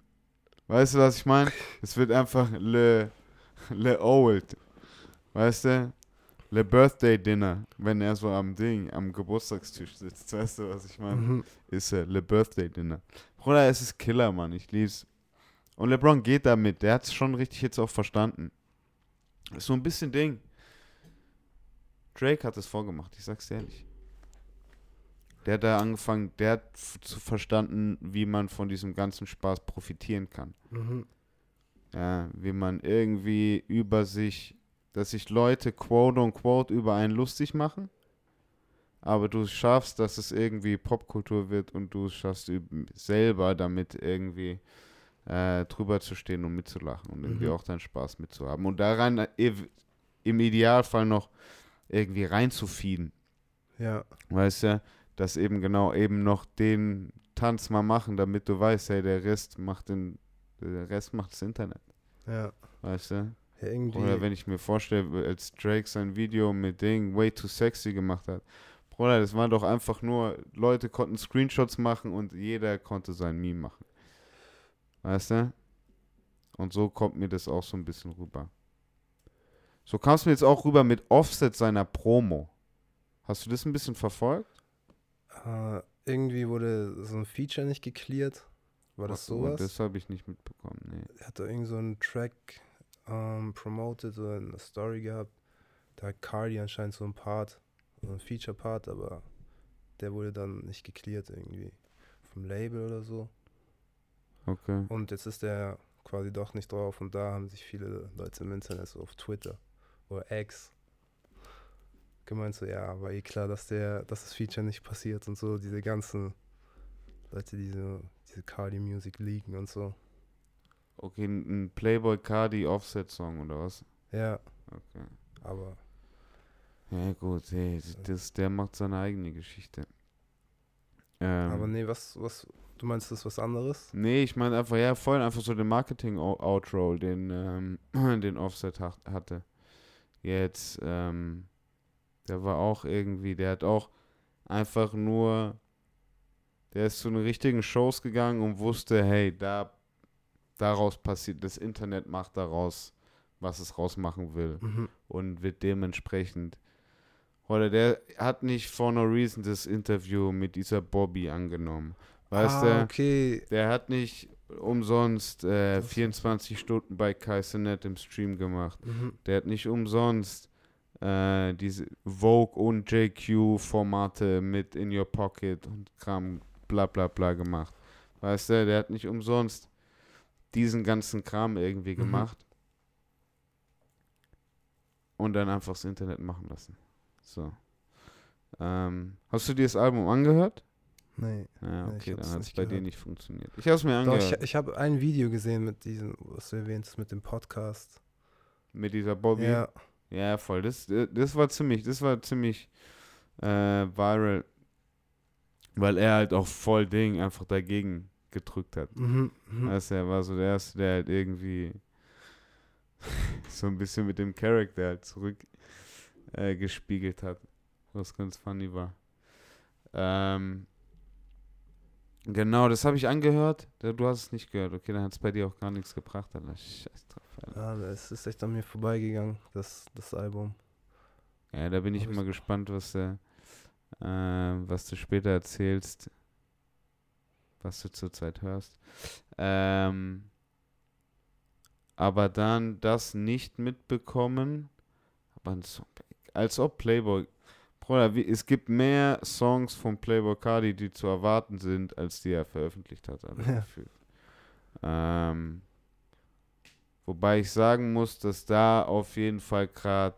Weißt du, was ich meine? Es wird einfach Le, Le Old. Weißt du? Le Birthday Dinner, wenn er so am Ding, am Geburtstagstisch sitzt. Weißt du, was ich meine? Mhm. Ist er, Le Birthday Dinner. Bruder, es ist Killer, Mann. Ich lieb's. Und LeBron geht damit. Der hat's schon richtig jetzt auch verstanden. Ist so ein bisschen Ding. Drake hat es vorgemacht, ich sag's dir ehrlich. Der hat da angefangen, der hat zu verstanden, wie man von diesem ganzen Spaß profitieren kann. Mhm. Ja, wie man irgendwie über sich, dass sich Leute quote und quote über einen lustig machen, aber du schaffst, dass es irgendwie Popkultur wird und du es schaffst selber damit irgendwie äh, drüber zu stehen und mitzulachen und irgendwie Mhm. auch deinen Spaß mitzuhaben und daran äh, im Idealfall noch irgendwie reinzufieden. Ja, Weißt du, dass eben genau eben noch den Tanz mal machen, damit du weißt, hey, der Rest macht den, der Rest macht das Internet. ja. Weißt du? ja irgendwie. Oder wenn ich mir vorstelle, als Drake sein Video mit Ding Way Too Sexy gemacht hat. Bruder, das war doch einfach nur, Leute konnten Screenshots machen und jeder konnte sein Meme machen. Weißt du? Und so kommt mir das auch so ein bisschen rüber. So kam es mir jetzt auch rüber mit Offset seiner Promo. Hast du das ein bisschen verfolgt? äh, irgendwie wurde so ein Feature nicht gecleared. War das Ach so, sowas? Das habe ich nicht mitbekommen. Nee. er hat da irgend so einen Track ähm, promoted oder eine Story gehabt. Da hat Cardi anscheinend so ein Part, so ein Feature-Part, aber der wurde dann nicht gecleared irgendwie vom Label oder so. Okay. Und jetzt ist der quasi doch nicht drauf und da haben sich viele Leute im Internet so auf Twitter oder X gemeint so, ja, war eh klar, dass der, dass das Feature nicht passiert und so, diese ganzen Leute, die so diese Cardi-Music leaken und so. Okay, ein ein Playboy Cardi Offset Song oder was? Ja, Okay. aber Ja gut, hey, das, der macht seine eigene Geschichte. Ähm, Aber nee, was, was, du meinst, das ist was anderes? Nee, ich meine einfach, ja, voll einfach so den Marketing-Outro, den, ähm, [clears throat] den Offset hat, hatte. Jetzt, ähm, der war auch irgendwie, der hat auch einfach nur, der ist zu den richtigen Shows gegangen und wusste, hey, da, daraus passiert, das Internet macht daraus, was es rausmachen will Mhm. und wird dementsprechend. Oder der hat nicht for no reason das Interview mit dieser Bobby angenommen. Weißt ah, du? okay. Der hat nicht umsonst äh, Das- 24 Stunden bei Kaisernet im Stream gemacht. Mhm. Der hat nicht umsonst äh, diese Vogue und JQ-Formate mit In Your Pocket und Kram bla bla bla gemacht. Weißt du, der hat nicht umsonst diesen ganzen Kram irgendwie Mhm. gemacht und dann einfach das Internet machen lassen. So. Ähm, hast du dir das Album angehört? Nee. Ja, okay, dann hat es bei dir gehört. nicht funktioniert. Ich habe es mir Doch, angehört. ich, ich habe ein Video gesehen mit diesem, was du erwähnt hast, mit dem Podcast. Mit dieser Bobby. Ja, Ja, voll. Das, das war ziemlich, das war ziemlich äh, viral. Weil er halt auch voll Ding einfach dagegen gedrückt hat. mhm. du, er war so der Erste, der halt irgendwie [laughs] so ein bisschen mit dem Charakter halt zurück äh, gespiegelt hat. Was ganz funny war. Ähm, genau, das habe ich angehört. Du hast es nicht gehört. Okay, dann hat es bei dir auch gar nichts gebracht. Alter. Scheiß drauf, Alter. Ja, es ist echt an mir vorbeigegangen, das, das Album. Ja, da bin ich ich- gespannt, was, du, äh, was du später erzählst, was du zurzeit hörst. Ähm, aber dann das nicht mitbekommen, aber ein Song, als ob Playboy, Bruder, wie, es gibt mehr Songs von Playboy Cardi, die zu erwarten sind, als die er veröffentlicht hat. Alter, [laughs] Ja. Ähm, wobei ich sagen muss, dass da auf jeden Fall gerade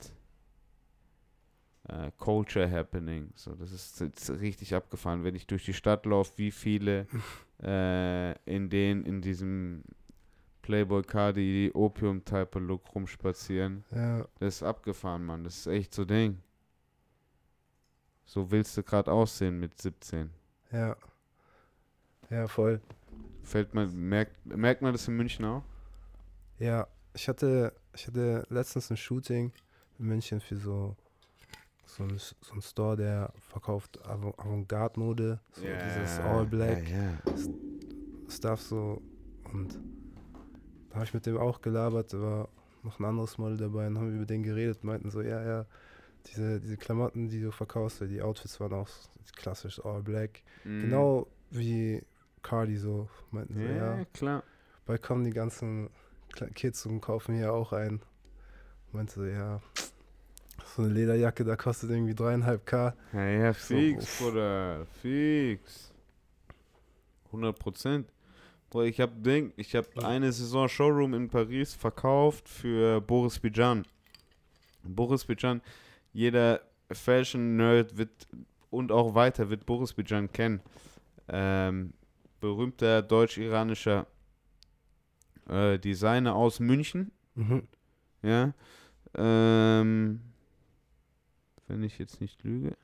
äh, Culture Happening. So, das ist jetzt richtig abgefahren, wenn ich durch die Stadt laufe, wie viele [laughs] äh, in den, in diesem Playboy Cardi Opium Type Look rumspazieren. Ja, Das ist abgefahren, Mann. Das ist echt so Ding. So willst du gerade aussehen mit 17. ja. Ja, voll. Fällt man, merkt, merkt man das in München auch? Ja, ich hatte, ich hatte letztens ein Shooting in München für so, so, ein, so ein Store, der verkauft Avant- Avantgarde-Mode, so dieses All Black Ja, ja. Stuff so. Und da habe ich mit dem auch gelabert, da war noch ein anderes Model dabei und haben über den geredet, meinten so, ja, ja, diese, diese Klamotten, die du verkaufst, die Outfits waren auch klassisch All Black. Mhm. Genau wie Cardi so, meinten so, Ja, ja. klar. Bald kommen die ganzen Kids und kaufen hier auch ein. Meinte so, ja, so eine Lederjacke, da kostet irgendwie dreieinhalb K. Ja, ja, So, fix, uff. Bruder. Fix. 100 Prozent. Ich hab Ding, ich hab eine Saison Showroom in Paris verkauft für Boris Bijan. Boris Bijan, jeder Fashion-Nerd wird und auch weiter wird Boris Bijan kennen. Ähm, berühmter deutsch-iranischer äh, Designer aus München. Mhm. Ja. Ähm, wenn ich jetzt nicht lüge.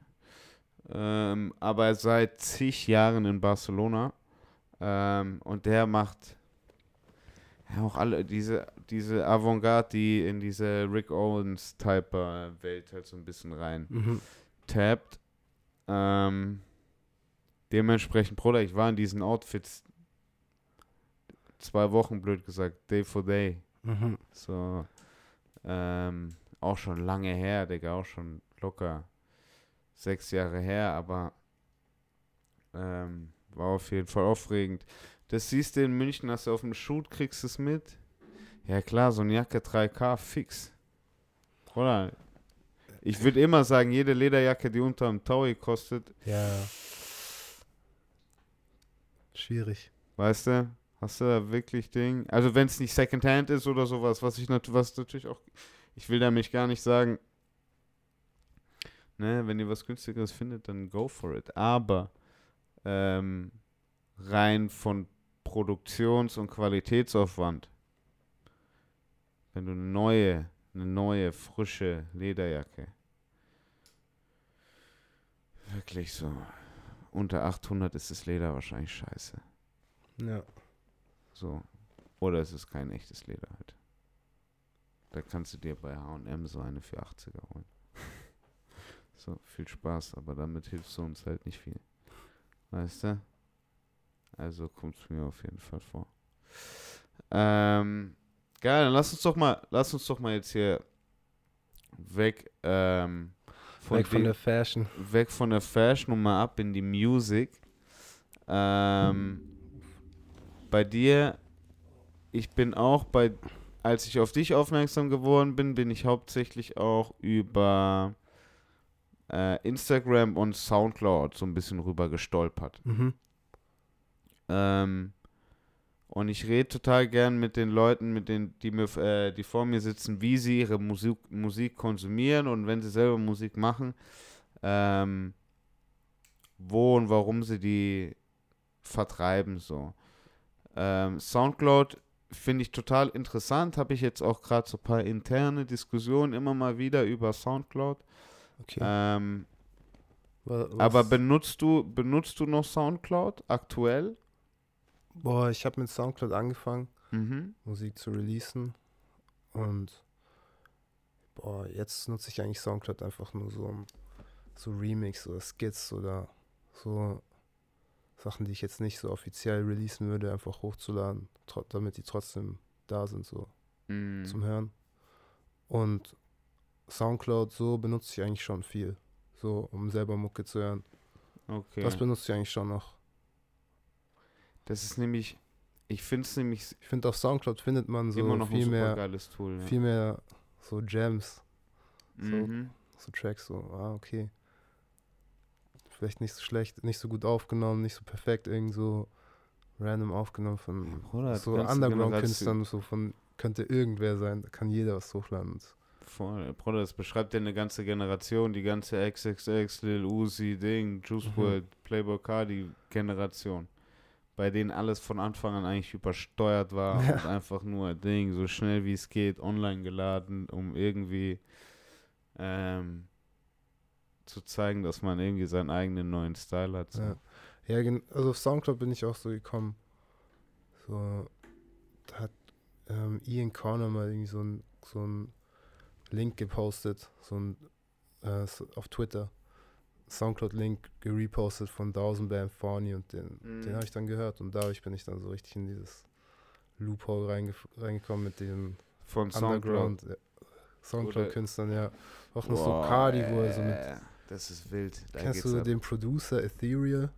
Ähm, aber seit zig Jahren in Barcelona. Ähm, und der macht ja auch alle diese, diese Avantgarde, die in diese Rick Owens-Type-Welt halt so ein bisschen rein Mhm. tappt. Ähm, dementsprechend, Bruder, ich war in diesen Outfits zwei Wochen, blöd gesagt, Day for Day. Mhm. So, ähm, auch schon lange her, Digga, auch schon locker sechs Jahre her, aber ähm, war auf jeden Fall aufregend. Das siehst du in München, hast du auf dem Shoot, kriegst du es mit. Ja klar, so eine Jacke 3K fix. Oder? Ich würde immer sagen, jede Lederjacke, die unter einem Taui kostet, Ja. Schwierig. weißt du, hast du da wirklich Ding? Also wenn es nicht Secondhand ist oder sowas, was ich nat was natürlich auch, ich will damit gar nicht sagen, ne, wenn ihr was günstigeres findet, dann go for it. Aber ähm, rein von Produktions- und Qualitätsaufwand, wenn du eine neue, eine neue, frische Lederjacke, wirklich so, unter 800 ist das Leder wahrscheinlich scheiße. Ja. So. Oder es ist kein echtes Leder halt. Da kannst du dir bei HM so eine für 80er holen. [laughs] so, viel Spaß, aber damit hilfst du uns halt nicht viel. Weißt du? Also kommt es mir auf jeden Fall vor. Ähm, geil, dann lass uns doch mal, lass uns doch mal jetzt hier weg, ähm, Weg von der Fashion. weg von der Fashion und mal ab in die Music. Ähm, bei dir, ich bin auch bei, als ich auf dich aufmerksam geworden bin, bin ich hauptsächlich auch über äh, Instagram und Soundcloud so ein bisschen rüber gestolpert. Mhm. Ähm, und ich rede total gern mit den Leuten, mit denen, die mir, äh, die vor mir sitzen, wie sie ihre Musik, Musik konsumieren und wenn sie selber Musik machen, ähm, wo und warum sie die vertreiben so. Ähm, Soundcloud finde ich total interessant, habe ich jetzt auch gerade so ein paar interne Diskussionen immer mal wieder über Soundcloud. Okay. Ähm, aber benutzt du benutzt du noch Soundcloud aktuell? Boah, ich habe mit Soundcloud angefangen, Mhm. Musik zu releasen. Und Boah, jetzt nutze ich eigentlich Soundcloud einfach nur so, um so Remix oder Skits oder so Sachen, die ich jetzt nicht so offiziell releasen würde, einfach hochzuladen, damit die trotzdem da sind, so Mhm. zum Hören. Und Soundcloud, so benutze ich eigentlich schon viel, so um selber Mucke zu hören. Okay. Das benutze ich eigentlich schon noch. Das ist nämlich, ich finde es nämlich Ich finde, auf Soundcloud findet man so immer noch ein viel super mehr, geiles Tool. Ja. viel mehr so Gems, so. Mhm. so Tracks, so, ah, okay. Vielleicht nicht so schlecht, nicht so gut aufgenommen, nicht so perfekt, irgend so random aufgenommen von Bruder, so Underground-Künstlern, so von, könnte irgendwer sein, da kann jeder was hochladen. Und Voll, Bruder, das beschreibt ja eine ganze Generation, die ganze XXX, Lil Uzi, Ding, Juice Mhm. WRLD, Playboy Cardi Generation, bei denen alles von Anfang an eigentlich übersteuert war Ja. [laughs] und einfach nur Ding, so schnell wie es geht, online geladen, um irgendwie ähm, zu zeigen, dass man irgendwie seinen eigenen neuen Style hat. So. Ja. Ja, also auf Soundcloud bin ich auch so gekommen. So, da hat ähm, Ian Corner mal irgendwie so ein, so ein Link gepostet, so ein äh, so auf Twitter. Soundcloud-Link gerepostet von Thousand Band Fawny und den, Mhm. den habe ich dann gehört und dadurch bin ich dann so richtig in dieses Loophole reingef- reingekommen mit dem Von. Underground äh, Soundcloud-Künstlern, ja. Auch noch so Boah, Cardi, wo er so mit. äh, Das ist wild. Da Kennst du ab. den Producer Ethereal?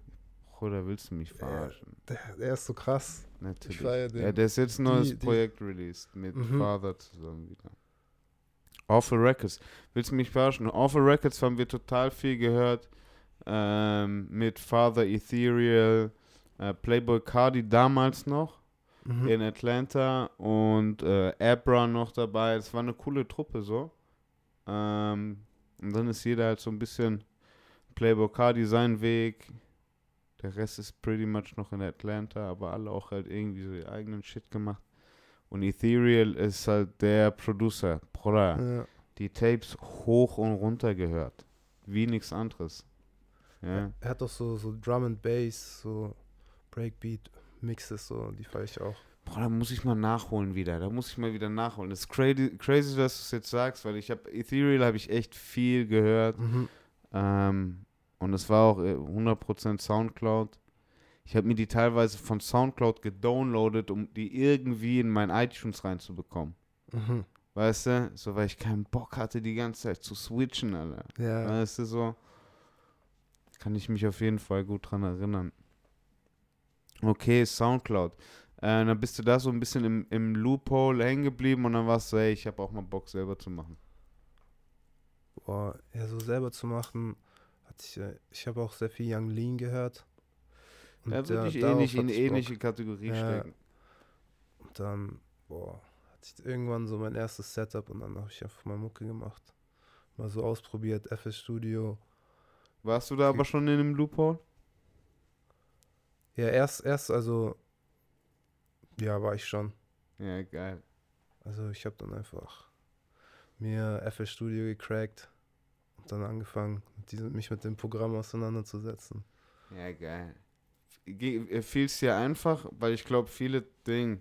Bruder, willst du mich verarschen? Der, der ist so krass. Natürlich. Ja, der ist jetzt ein neues Die- die- Projekt released mit Mhm. Father zusammen wieder. Awful Records. Willst du mich verarschen? Awful Records haben wir total viel gehört. Ähm, mit Father Ethereal, äh, Playboy Cardi damals noch Mhm. in Atlanta und äh, Abra noch dabei. Es war eine coole Truppe so. Ähm, und dann ist jeder halt so ein bisschen Playboy Cardi seinen Weg. Der Rest ist pretty much noch in Atlanta, aber alle auch halt irgendwie so ihr eigenen Shit gemacht. Und Ethereal ist halt der Producer. Bruder, Ja. die Tapes hoch und runter gehört. Wie nichts anderes. Ja. Er hat auch so, so Drum and Bass, so Breakbeat Mixes, so, die feiere ich auch. Boah, da muss ich mal nachholen wieder. Da muss ich mal wieder nachholen. Das ist crazy, crazy dass du es jetzt sagst, weil ich habe Ethereal habe ich echt viel gehört. Mhm. Ähm, und es war auch äh, 100% Soundcloud. Ich habe mir die teilweise von Soundcloud gedownloadet, um die irgendwie in mein iTunes reinzubekommen. Mhm. Weißt du? So, weil ich keinen Bock hatte, die ganze Zeit zu switchen, Alter. Ja. Weißt du, so. Kann ich mich auf jeden Fall gut dran erinnern. Okay, Soundcloud. Äh, dann bist du da so ein bisschen im, im Loophole hängen geblieben und dann warst du, ey, ich habe auch mal Bock selber zu machen. Boah, ja, so selber zu machen, hatte ich, äh, ich habe auch sehr viel Young Lean gehört. Und Ja, würde ich ähnlich in hatte ich Bock. ähnliche Kategorie Ja. stecken. Und dann, boah, hatte ich irgendwann so mein erstes Setup und dann habe ich einfach mal Mucke gemacht. Mal so ausprobiert, FS Studio. Warst du da aber schon in einem Loophole? Ja, erst, erst, also, ja, war ich schon. Ja, geil. Also ich habe dann einfach mir FL Studio gecrackt und dann angefangen, mit diesem, mich mit dem Programm auseinanderzusetzen. Ja, geil. Fiel es dir einfach, weil ich glaube, viele Dinge.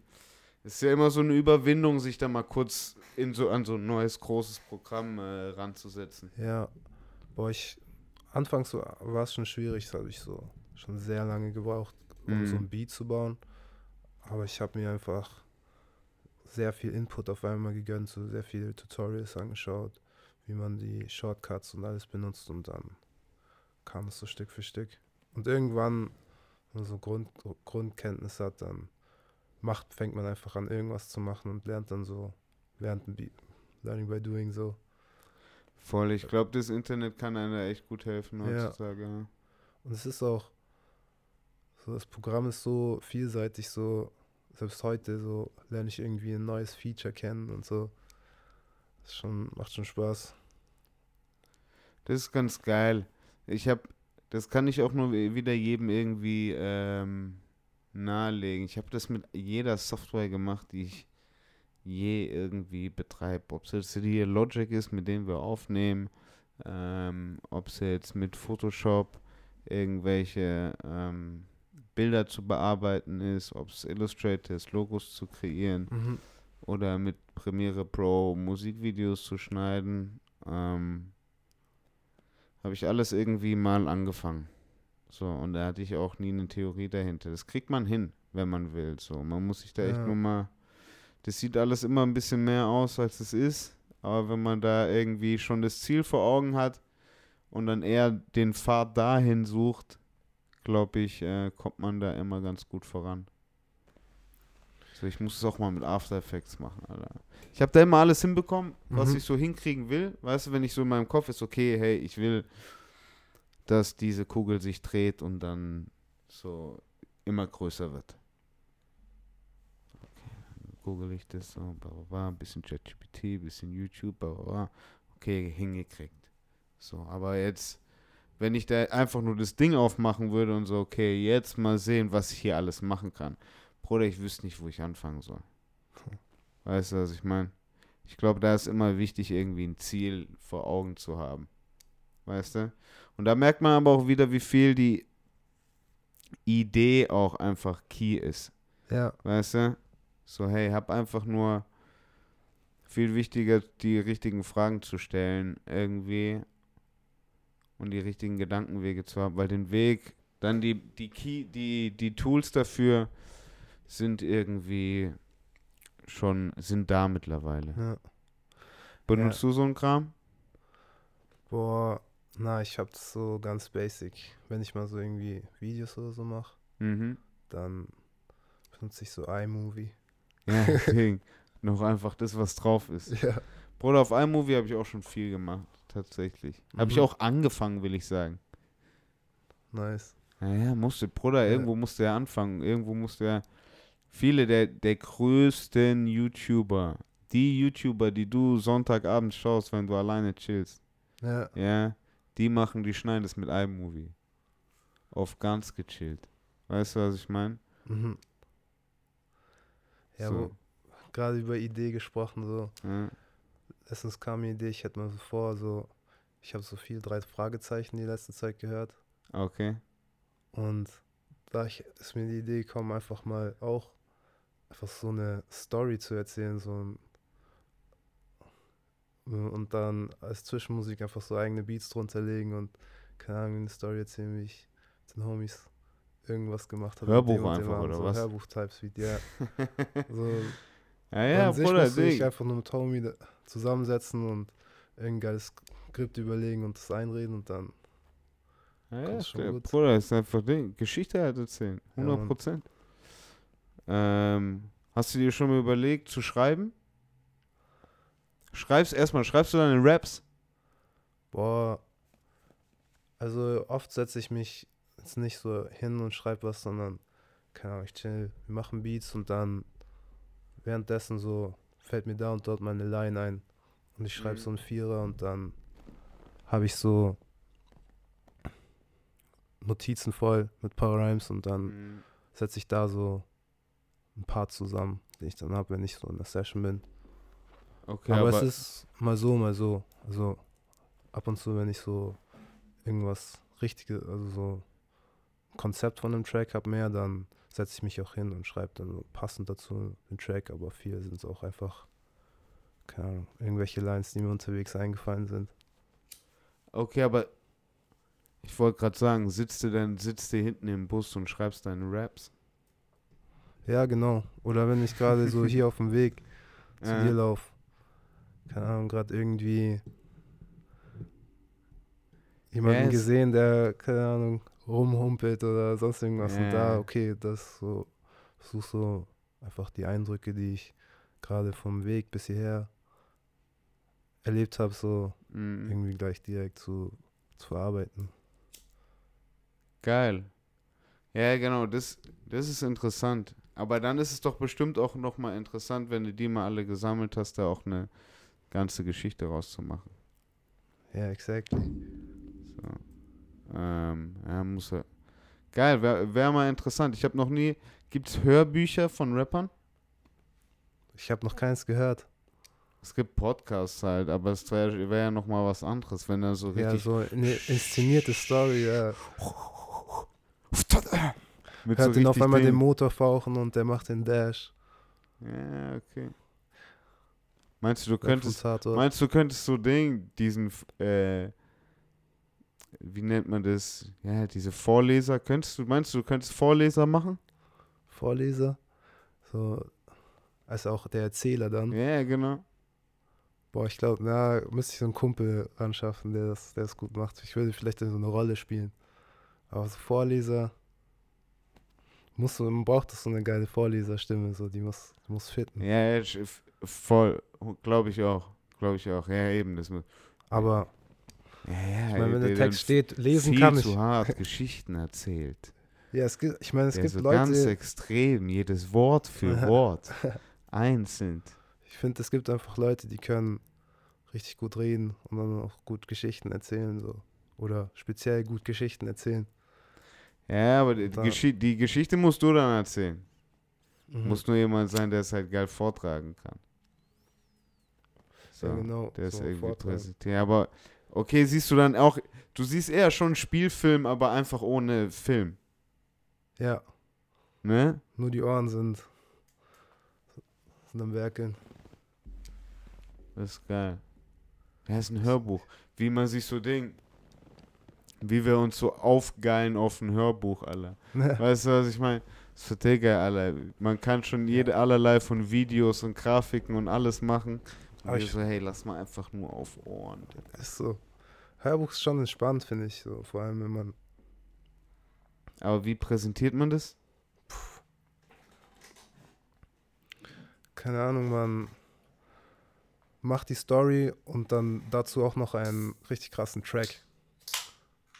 Es ist ja immer so eine Überwindung, sich da mal kurz in so, an so ein neues großes Programm äh, ranzusetzen. Ja, boah, ich, anfangs so, war es schon schwierig, das habe ich so schon sehr lange gebraucht, um so Mhm. ein Beat zu bauen. Aber ich habe mir einfach sehr viel Input auf einmal gegönnt, so sehr viele Tutorials angeschaut, wie man die Shortcuts und alles benutzt und dann kam es so Stück für Stück. Und irgendwann, man so Grund, Grundkenntnis hat, dann macht, fängt man einfach an, irgendwas zu machen und lernt dann so, Beat, Learning by Doing so. Voll, ich glaube, das Internet kann einem echt gut helfen Ja. heutzutage. Ja. Und es ist auch, so das Programm ist so vielseitig, so selbst heute so lerne ich irgendwie ein neues Feature kennen und so. Das ist schon, macht schon Spaß. Das ist ganz geil. Ich habe, das kann ich auch nur wieder jedem irgendwie ähm, nahelegen. Ich habe das mit jeder Software gemacht, die ich je irgendwie betreibe. Ob es jetzt hier Logic ist, mit dem wir aufnehmen, ähm, ob es jetzt mit Photoshop irgendwelche ähm, Bilder zu bearbeiten ist, ob es Illustrator ist, Logos zu kreieren Mhm. oder mit Premiere Pro Musikvideos zu schneiden. Ähm, habe ich alles irgendwie mal angefangen. So, und da hatte ich auch nie eine Theorie dahinter. Das kriegt man hin, wenn man will. So, man muss sich da echt Ja. nur mal. Das sieht alles immer ein bisschen mehr aus, als es ist. Aber wenn man da irgendwie schon das Ziel vor Augen hat und dann eher den Pfad dahin sucht, glaube ich, äh, kommt man da immer ganz gut voran. So, ich muss es auch mal mit After Effects machen, Alter. Ich habe da immer alles hinbekommen, was Mhm. ich so hinkriegen will. Weißt du, wenn ich so in meinem Kopf ist, okay, hey, ich will, dass diese Kugel sich dreht und dann so immer größer wird. Okay, google ich das so, bla bla bla, ein bisschen ChatGPT, ein bisschen YouTube, bla bla bla. Okay, hingekriegt. So, aber jetzt, wenn ich da einfach nur das Ding aufmachen würde und so, okay, jetzt mal sehen, was ich hier alles machen kann. Bruder, ich wüsste nicht, wo ich anfangen soll. Weißt du, was ich meine? Ich glaube, da ist immer wichtig, irgendwie ein Ziel vor Augen zu haben. Weißt du? Und da merkt man aber auch wieder, wie viel die Idee auch einfach key ist. Ja, Weißt du? So, hey, hab einfach nur viel wichtiger, die richtigen Fragen zu stellen, irgendwie. Und die richtigen Gedankenwege zu haben, weil den Weg, dann die, die Key, die, die Tools dafür sind irgendwie schon, sind da mittlerweile. ja. Benutzt du so einen Kram? Boah, na, ich hab das so ganz basic. Wenn ich mal so irgendwie Videos oder so mache, Mhm. dann benutze ich so iMovie. Ja, [laughs] deswegen. Noch einfach das, was drauf ist. Ja. Bruder, auf iMovie habe ich auch schon viel gemacht, tatsächlich. Habe ich Mhm. auch angefangen, will ich sagen. Nice. Naja, musste, Bruder, Ja. irgendwo musste er anfangen. Irgendwo musste er. Viele der, der größten YouTuber, die YouTuber, die du Sonntagabend schaust, wenn du alleine chillst, Ja, ja, die machen, die schneiden das mit iMovie. Auf ganz gechillt. Weißt du, was ich meine? mhm. Ja, so, gerade über Idee gesprochen, so. ja. Letztens kam mir die Idee, ich hätte mal so vor, so, ich habe so viel drei Fragezeichen die letzte Zeit gehört. Okay. Und da ich, ist mir die Idee gekommen, einfach mal auch einfach so eine Story zu erzählen, so ein, und dann als Zwischenmusik einfach so eigene Beats drunter legen und keine Ahnung, eine Story erzählen, wie ich mit den Homies irgendwas gemacht habe. Hörbuch einfach, oder so was? Hörbuch-Types wie ja. [laughs] so, ja, ja, an sich Bruder, musste ich einfach nur mit Homie zusammensetzen und irgendein geiles Skript überlegen und das einreden und dann Ja, ja, schon der gut. Bruder ist einfach Ding. Geschichte halt erzählen. Ja, 100 Mann. Prozent. Ähm, hast du dir schon mal überlegt zu schreiben? Schreibst erstmal, schreibst du deine Raps? Boah, also oft setze ich mich jetzt nicht so hin und schreibe was, sondern, keine Ahnung, ich chill, wir machen Beats und dann währenddessen so fällt mir da und dort meine Line ein und ich schreibe Mhm. so einen Vierer und dann habe ich so Notizen voll mit paar Rhymes und dann Mhm. setze ich da so ein paar zusammen, den ich dann habe, wenn ich so in der Session bin. Okay, aber, aber, es ist mal so, mal so. Also ab und zu, wenn ich so irgendwas Richtiges, also so ein Konzept von einem Track habe mehr, dann setze ich mich auch hin und schreibe dann passend dazu den Track, aber viel sind es auch einfach, keine Ahnung, irgendwelche Lines, die mir unterwegs eingefallen sind. okay, aber ich wollte gerade sagen, sitzt du denn, sitzt du hinten im Bus und schreibst deine Raps? Ja, genau. Oder wenn ich gerade so [laughs] hier auf dem Weg zu Äh, dir laufe, keine Ahnung, gerade irgendwie jemanden Ja, es- gesehen, der, keine Ahnung, rumhumpelt oder sonst irgendwas. Und Ja. da, okay, das so, versuch so einfach die Eindrücke, die ich gerade vom Weg bis hierher erlebt habe, so mhm. irgendwie gleich direkt zu, zu verarbeiten. Geil. Ja, genau, das, das ist interessant. Aber dann ist es doch bestimmt auch nochmal interessant, wenn du die mal alle gesammelt hast, da auch eine ganze Geschichte rauszumachen. Ja, exactly. So. Ähm, ja, muss er. Geil, wäre wär mal interessant. Ich habe noch nie. Gibt es Hörbücher von Rappern? Ich habe noch keins gehört. Es gibt Podcasts halt, aber es wäre wär ja nochmal was anderes, wenn er so Ja, richtig. so eine inszenierte Story, ja. Mit Hört ihn auf einmal den Motor fauchen und der macht den Dash. Ja, okay. Meinst du, du könntest, meinst du, könntest so Ding, diesen, äh, wie nennt man das? Ja, diese Vorleser, könntest du, meinst du, du könntest Vorleser machen? Vorleser. So, als auch der Erzähler dann. Ja, genau. Boah, ich glaube, na, müsste ich so einen Kumpel anschaffen, der das, der das gut macht. Ich würde vielleicht in so eine Rolle spielen. Aber so Vorleser, muss, man braucht das so eine geile Vorleserstimme, so, die muss, muss fitten. Ja, ja, voll, glaube ich auch. Glaube ich auch. Ja, eben. Das, mu- Aber ja, ja, ich meine, wenn der der Text steht, lesen viel kann ich. zu hart Geschichten erzählt. [laughs] Ja, es gibt, ich meine, es der gibt so ganz Leute, extrem, jedes Wort für [laughs] Wort. [laughs] Einzeln. ich finde, es gibt einfach Leute, die können richtig gut reden und dann auch gut Geschichten erzählen, so. Oder speziell gut Geschichten erzählen. Ja, aber die, Geschi die Geschichte musst du dann erzählen. Mhm. Muss nur jemand sein, der es halt geil vortragen kann. So, ja, genau. der ist so irgendwie vortragen. präsentiert. Aber okay, siehst du dann auch, du siehst eher schon Spielfilm, aber einfach ohne Film. Ja, Ne? nur die Ohren sind, sind am Werkeln. Das ist geil. Ja, ist ein Hörbuch. Wie man sich so denkt. Wie wir uns so aufgeilen auf ein Hörbuch, Alter. [laughs] Weißt du, was ich meine? So, Digga, Alter. Man kann schon jede allerlei von Videos und Grafiken und alles machen. Und Aber ich- so, hey, lass mal einfach nur auf Ohren. Digga. Ist so. Hörbuch ist schon entspannt, finde ich. So. Vor allem, wenn man. Aber wie präsentiert man das? Keine Ahnung, man macht die Story und dann dazu auch noch einen richtig krassen Track.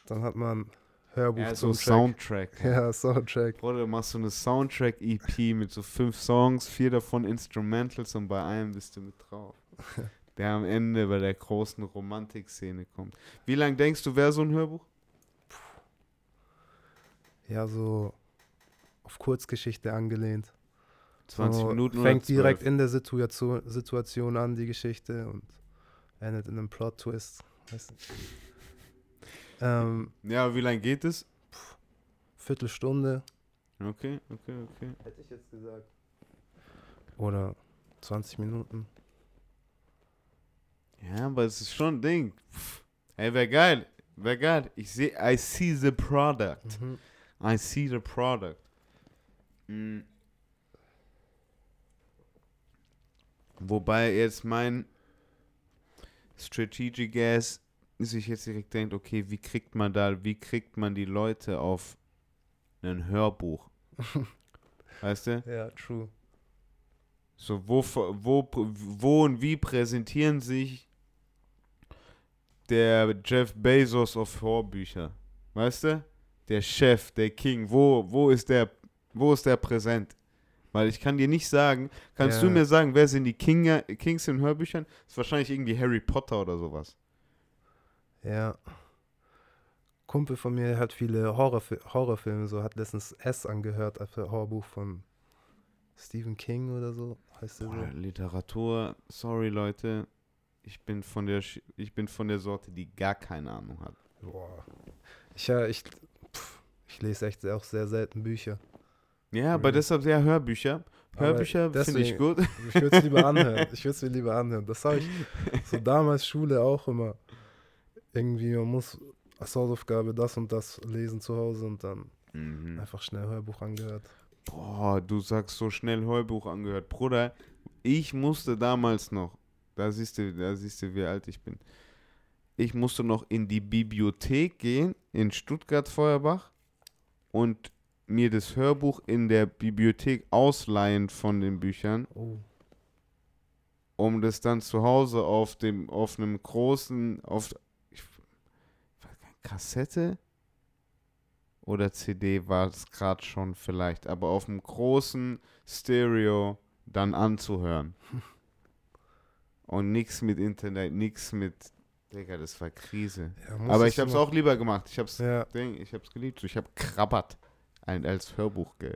Dann hat man Hörbuch Ja, so Track. Soundtrack. [laughs] Ja, Soundtrack. Bruder, du machst so eine Soundtrack-EP mit so fünf Songs, vier davon Instrumentals und bei einem bist du mit drauf. [laughs] Der am Ende bei der großen Romantik-Szene kommt. Wie lang denkst du, wäre so ein Hörbuch? Ja, so auf Kurzgeschichte angelehnt. 20 so, Minuten Fängt oder direkt 12? in der Situation, Situation an, die Geschichte, und endet in einem Plot-Twist. Weißt du? Ähm, Ja, wie lange geht es? Viertelstunde. Okay, okay, okay. Hätte ich jetzt gesagt. Oder 20 Minuten. Ja, aber es ist schon ein Ding. Pff. Ey, wäre geil. Wäre geil. Ich sehe, I see the product. Mhm. I see the product. Mm. Wobei jetzt mein Strategic Gas sich jetzt direkt denkt, okay, wie kriegt man da, wie kriegt man die Leute auf ein Hörbuch? [laughs] weißt du? Ja, true. So, wo, wo, wo und wie präsentieren sich der Jeff Bezos auf Hörbücher? Weißt du? Der Chef, der King, wo, wo ist der, wo ist der präsent? Weil ich kann dir nicht sagen, kannst Ja. du mir sagen, wer sind die Kinger, Kings in Hörbüchern? Das ist wahrscheinlich irgendwie Harry Potter oder sowas. Ja. Kumpel von mir hat viele Horrorfi Horrorfilme, so hat letztens S angehört, als Horrorbuch von Stephen King oder so, heißt der Boah, so. Literatur, sorry Leute, ich bin von der, Sch- ich bin von der Sorte, die gar keine Ahnung hat. Boah. Ich, ja, ich, pff, ich lese echt auch sehr selten Bücher. Ja, aber Mhm. deshalb ja Hörbücher. Hörbücher finde ich gut. Ich würde es lieber [laughs] anhören. Ich würde es mir lieber anhören. Das habe ich so damals Schule auch immer. Irgendwie, man muss als Hausaufgabe das und das lesen zu Hause und dann Mhm. einfach schnell Hörbuch angehört. Boah, du sagst so schnell Heubuch angehört. Bruder, ich musste damals noch, da siehst du, da siehst du, wie alt ich bin. Ich musste noch in die Bibliothek gehen, in Stuttgart-Feuerbach, und mir das Hörbuch in der Bibliothek ausleihen von den Büchern, Oh. um das dann zu Hause auf dem, auf einem großen, auf ich, weiß gar nicht, Kassette oder CD war es gerade schon vielleicht, aber auf einem großen Stereo dann anzuhören. [laughs] Und nichts mit Internet, nichts mit, Digga, das war Krise. Ja, Aber es ich hab's immer- auch lieber gemacht. Ich Ja, Ding, ich hab's geliebt. Ich hab Krabbert ein, als Hörbuch ge,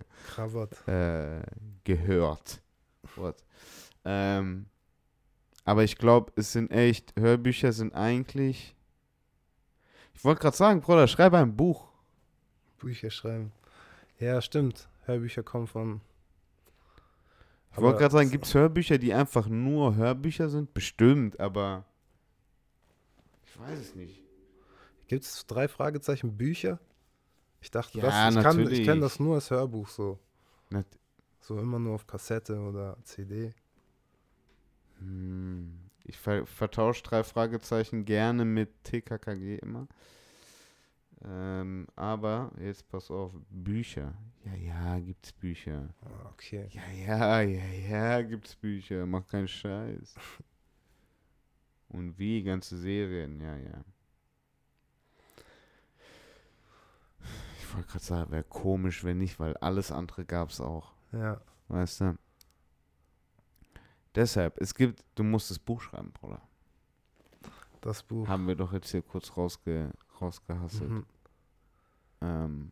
äh, gehört. What? Ähm, aber ich glaube, es sind echt, Hörbücher sind eigentlich. Ich wollte gerade sagen, Bruder, schreibe ein Buch. Bücher schreiben. Ja, stimmt. Hörbücher kommen von. Ich wollte gerade sagen, gibt es Hörbücher, die einfach nur Hörbücher sind? Bestimmt, aber ich weiß es nicht. Gibt es drei Fragezeichen Bücher? Ich dachte, Ja, das, ich, kann, ich kenne das nur als Hörbuch so. Nat So immer nur auf Kassette oder CD. hm, ich ver vertausche drei Fragezeichen gerne mit TKKG immer. Ähm, aber jetzt pass auf, Bücher. Ja, ja, gibt's Bücher. Okay. Ja, ja, ja, ja, gibt's Bücher. Mach keinen Scheiß. [laughs] Und wie, ganze Serien, ja, ja. Ich wollte gerade sagen, wäre komisch, wenn nicht, weil alles andere gab's auch. Ja. Weißt du? Deshalb, es gibt, du musst das Buch schreiben, Bruder. Das Buch. Haben wir doch jetzt hier kurz rausge, rausgehasselt. Mhm. Ähm,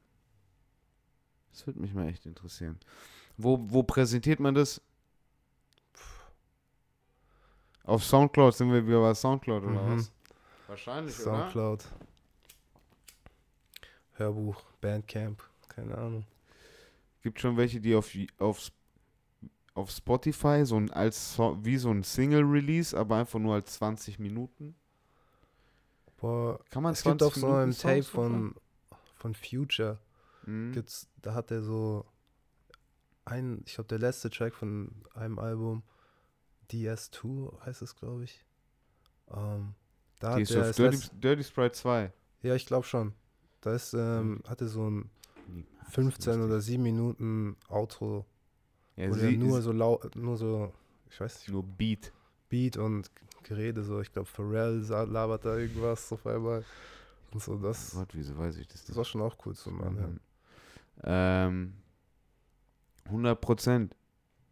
das würde mich mal echt interessieren. Wo, wo präsentiert man das? Auf Soundcloud sind wir wieder bei Soundcloud oder Mhm. was? Wahrscheinlich, oder? Soundcloud. Hörbuch, Bandcamp, keine Ahnung. Gibt schon welche, die auf, auf, auf Spotify so ein als wie so ein Single-Release, aber einfach nur als 20 Minuten. Boah, Kann man es gibt auch so ein Tape von, von Future. Mhm. Gibt's, da hat er so ein, ich glaube, der letzte Track von einem Album, DS2 heißt es, glaube ich. Ähm, da Die hat ist er Dirty, Dirty Sprite 2. ja, ich glaube schon. Da ist, ähm, hatte so ein 15 oder 7 Minuten Outro, ja, wo sie der nur so laut, nur so, ich weiß nicht, nur Beat. Beat und Gerede, so, ich glaube, Pharrell labert da irgendwas auf einmal. Und so, das, Gott, wieso weiß ich das das war schon auch cool zum Anhören. Mhm. Ähm, 100 Prozent.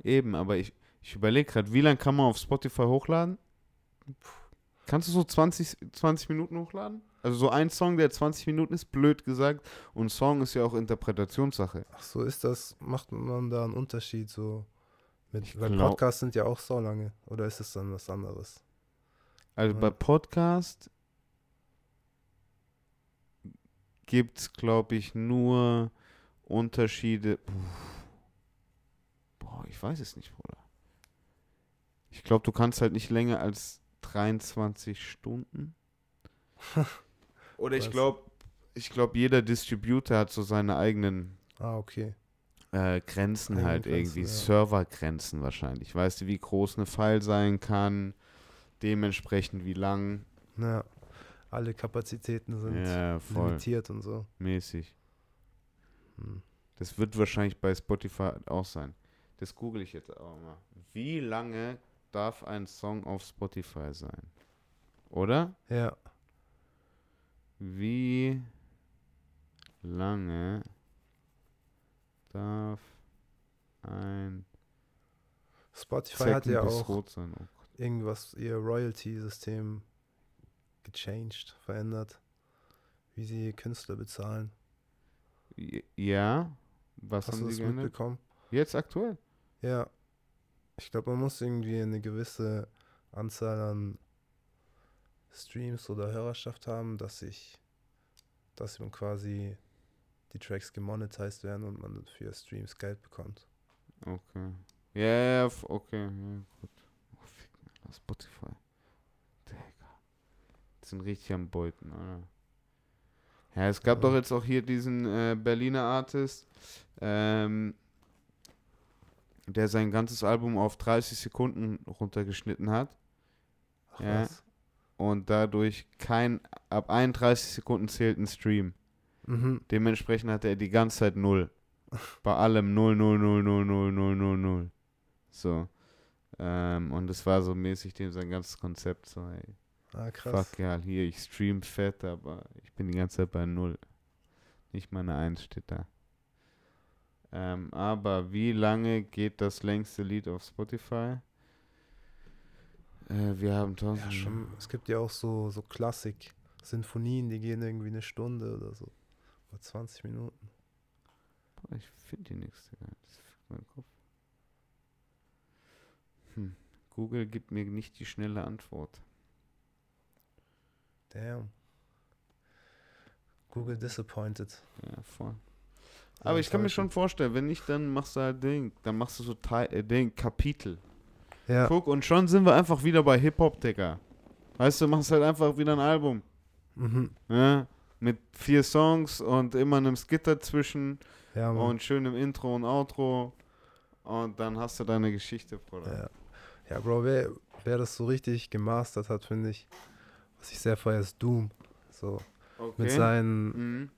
Eben, aber ich, ich überlege gerade, wie lange kann man auf Spotify hochladen? Kannst du so 20, 20 Minuten hochladen? Also so ein Song, der 20 Minuten ist, blöd gesagt. Und Song ist ja auch Interpretationssache. Ach so, ist das, macht man da einen Unterschied so? Mit, weil glaub- Podcasts sind ja auch so lange. Oder ist es dann was anderes? Also Ja. bei Podcast gibt es, glaube ich, nur Unterschiede. Puh. Boah, ich weiß es nicht, Bruder. Ich glaube, du kannst halt nicht länger als 23 Stunden. [laughs] Oder ich glaube, ich glaube, jeder Distributor hat so seine eigenen Ah, okay. äh, Grenzen Eigene halt Grenzen, irgendwie, ja. Servergrenzen wahrscheinlich. Weißt du, wie groß eine File sein kann, dementsprechend wie lang. Ja, alle Kapazitäten sind Ja, limitiert und so. Mäßig. Hm. Das wird wahrscheinlich bei Spotify auch sein. Das google ich jetzt aber mal. Wie lange darf ein Song auf Spotify sein? Oder? Ja, Wie lange darf ein Spotify hat ja auch? Oh irgendwas, ihr Royalty-System gechanged, verändert, wie sie Künstler bezahlen. Ja, was Hast haben du das geändert? mitbekommen? Jetzt aktuell? Ja. Ich glaube, man muss irgendwie eine gewisse Anzahl an Streams oder Hörerschaft haben, dass sich, dass man quasi die Tracks gemonetized werden und man für Streams Geld bekommt. Okay. Ja, f- okay. Ja, gut. Oh, fick Alter, Spotify. Digga. Die sind richtig am Beuten, oder? Ja, es gab Ja. doch jetzt auch hier diesen äh, Berliner Artist, ähm, der sein ganzes Album auf 30 Sekunden runtergeschnitten hat Ach Ja. was. Und dadurch kein, ab 31 Sekunden zählt ein Stream. Mhm. Dementsprechend hatte er die ganze Zeit null. [laughs] Bei allem 0, 0, 0, 0, 0, 0, 0, 0. So. Ähm, und es war so mäßig dem sein ganzes Konzept so, ey, Ah, krass. fuck ja, hier, ich stream fett, aber ich bin die ganze Zeit bei null. Nicht mal eine 1 steht da. Ähm, aber wie lange geht das längste Lied auf Spotify? Äh, wir haben 1000. Ja, schon, es gibt ja auch so, so Klassik-Sinfonien, die gehen irgendwie eine Stunde oder so. Oder 20 Minuten. Boah, ich finde hier nichts, Digga. Das fickt meinen Kopf. Hm. Google gibt mir nicht die schnelle Antwort. Damn. Google disappointed. Ja, voll. Aber ich kann mir schon vorstellen, wenn nicht, dann machst du halt Ding, dann machst du so Teil, äh, Ding, Kapitel. Ja, Guck, und schon sind wir einfach wieder bei Hip-Hop, Digga. Weißt du, machst halt einfach wieder ein Album. mhm. Ja? Mit vier Songs und immer einem Skit dazwischen ja, und schönem Intro und Outro. Und dann hast du deine Geschichte, Bruder. Ja, ja Bro, wer, wer das so richtig gemastert hat, finde ich, was ich sehr feiere, ist Doom. So, Okay. mit seinen, Mhm.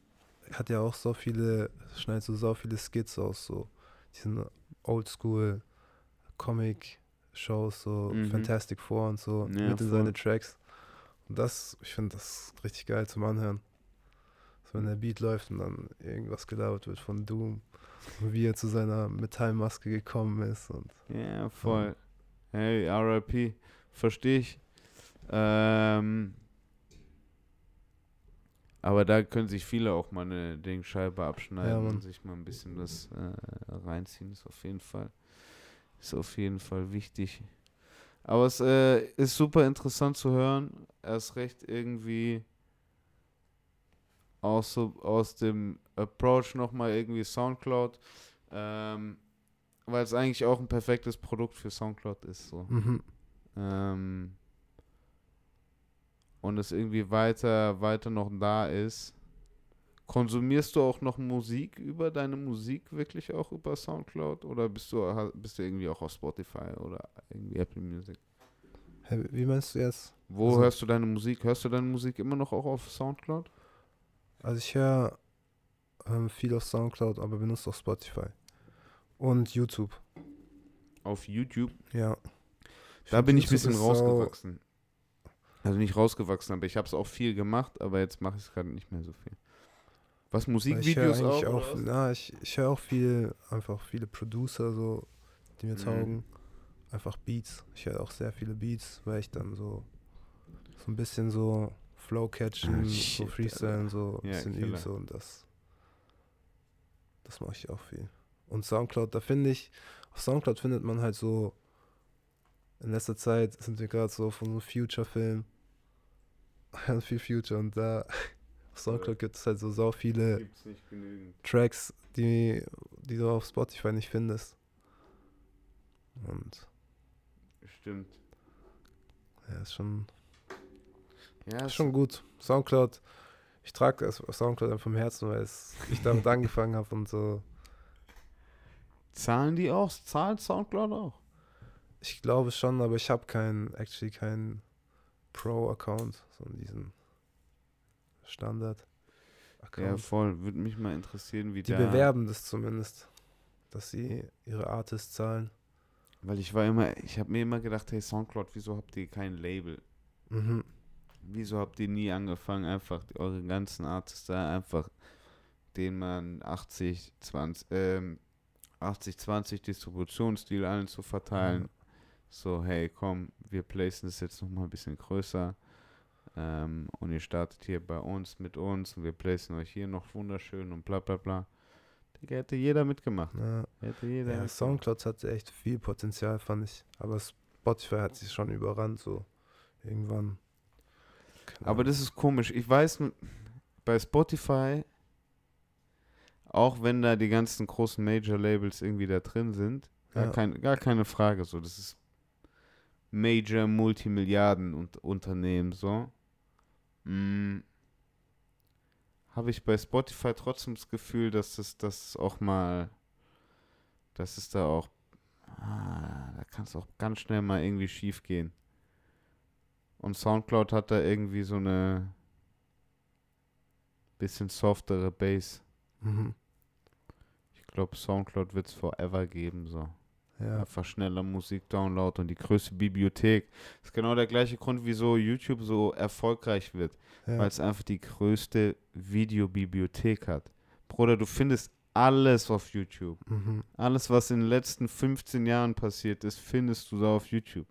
hat ja auch so viele, schneidet so, so viele Skits aus, so diesen Oldschool Comic-Shows, so Mhm. Fantastic Four und so, Ja, mit in voll. seine Tracks. Und das, ich finde das richtig geil zum Anhören. So, wenn der Beat läuft und dann irgendwas gelabert wird von Doom. Und wie er zu seiner Metallmaske gekommen ist und Ja, voll. Hey, RIP. Verstehe ich. Ähm, aber da können sich viele auch mal eine Dingscheibe abschneiden Ja, und sich mal ein bisschen das äh, reinziehen. Ist auf jeden Fall, ist auf jeden Fall wichtig. Aber es äh, ist super interessant zu hören. Erst recht irgendwie aus, so, aus dem Approach nochmal irgendwie Soundcloud. Ähm, weil es eigentlich auch ein perfektes Produkt für Soundcloud ist. So. mhm. Ähm, und es irgendwie weiter, weiter noch da ist. Konsumierst du auch noch Musik über deine Musik wirklich auch über Soundcloud oder bist du bist du irgendwie auch auf Spotify oder irgendwie Apple Music? Wie meinst du jetzt? Wo Also- hörst du deine Musik? Hörst du deine Musik immer noch auch auf Soundcloud? Also ich höre ähm, viel auf Soundcloud, aber benutze auch Spotify. Und YouTube. Auf YouTube? Ja. Da find, bin ich ein YouTube bisschen rausgewachsen. Also nicht rausgewachsen, aber ich habe es auch viel gemacht, aber jetzt mache ich es gerade nicht mehr so viel. Was Ich Musikvideos auch? auch, na, ich, ich höre auch viel, einfach viele Producer, so, die mir Mhm. taugen. Einfach Beats. Ich höre auch sehr viele Beats, weil ich dann so, so ein bisschen so Flow catchen, Ah, so shit, Freestylen, so ein Ja, bisschen üben, so und das. Das mache ich auch viel. Und Soundcloud, da finde ich, auf Soundcloud findet man halt so, in letzter Zeit sind wir gerade so von so Future-Film, [laughs] viel Future und da auf Soundcloud gibt es halt so sau viele. Tracks, die, die du auf Spotify nicht findest. Und Stimmt. ja, ist schon, Ja, ist schon gut. Soundcloud, ich trage das Soundcloud einfach vom Herzen, weil es, ich damit [laughs] angefangen habe und so. Zahlen die auch? Zahlt Soundcloud auch? Ich glaube schon, aber ich habe keinen, actually keinen Pro-Account, sondern diesen Ja, Standard-Account. voll. Würde mich mal interessieren, wie die der. bewerben das zumindest, dass sie ihre Artists zahlen. Weil ich war immer, ich habe mir immer gedacht, hey Soundcloud, wieso habt ihr kein Label? Mhm. Wieso habt ihr nie angefangen, einfach die, eure ganzen Artists da einfach, denen man 80, 20, ähm, 80, 20 Distributionsstil allen zu verteilen? Ja. So, hey, komm, wir placen das jetzt nochmal ein bisschen größer. Ähm, und ihr startet hier bei uns mit uns und wir placen euch hier noch wunderschön und bla bla bla. Digga, hätte jeder mitgemacht. Ja. Hätte jeder Ja, mitgemacht. Soundcloud hatte echt viel Potenzial, fand ich. Aber Spotify hat sich schon überrannt, so irgendwann. Keine Aber das ist komisch. Ich weiß, bei Spotify, auch wenn da die ganzen großen Major-Labels irgendwie da drin sind, gar, Ja. kein, gar keine Frage. So, das ist Major Multimilliarden und Unternehmen so. Mm, Habe ich bei Spotify trotzdem das Gefühl, dass das, das auch mal, dass es da auch, ah, da kann es auch ganz schnell mal irgendwie schief gehen. Und Soundcloud hat da irgendwie so eine bisschen softere Bass. Mhm. Ich glaube, Soundcloud wird es forever geben, so. Ja. Einfach schneller Musikdownload und die größte Bibliothek. Das ist genau der gleiche Grund, wieso YouTube so erfolgreich wird. ja. Weil es einfach die größte Videobibliothek hat. Bruder, du findest alles auf YouTube. Mhm. Alles, was in den letzten 15 Jahren passiert ist, findest du da auf YouTube.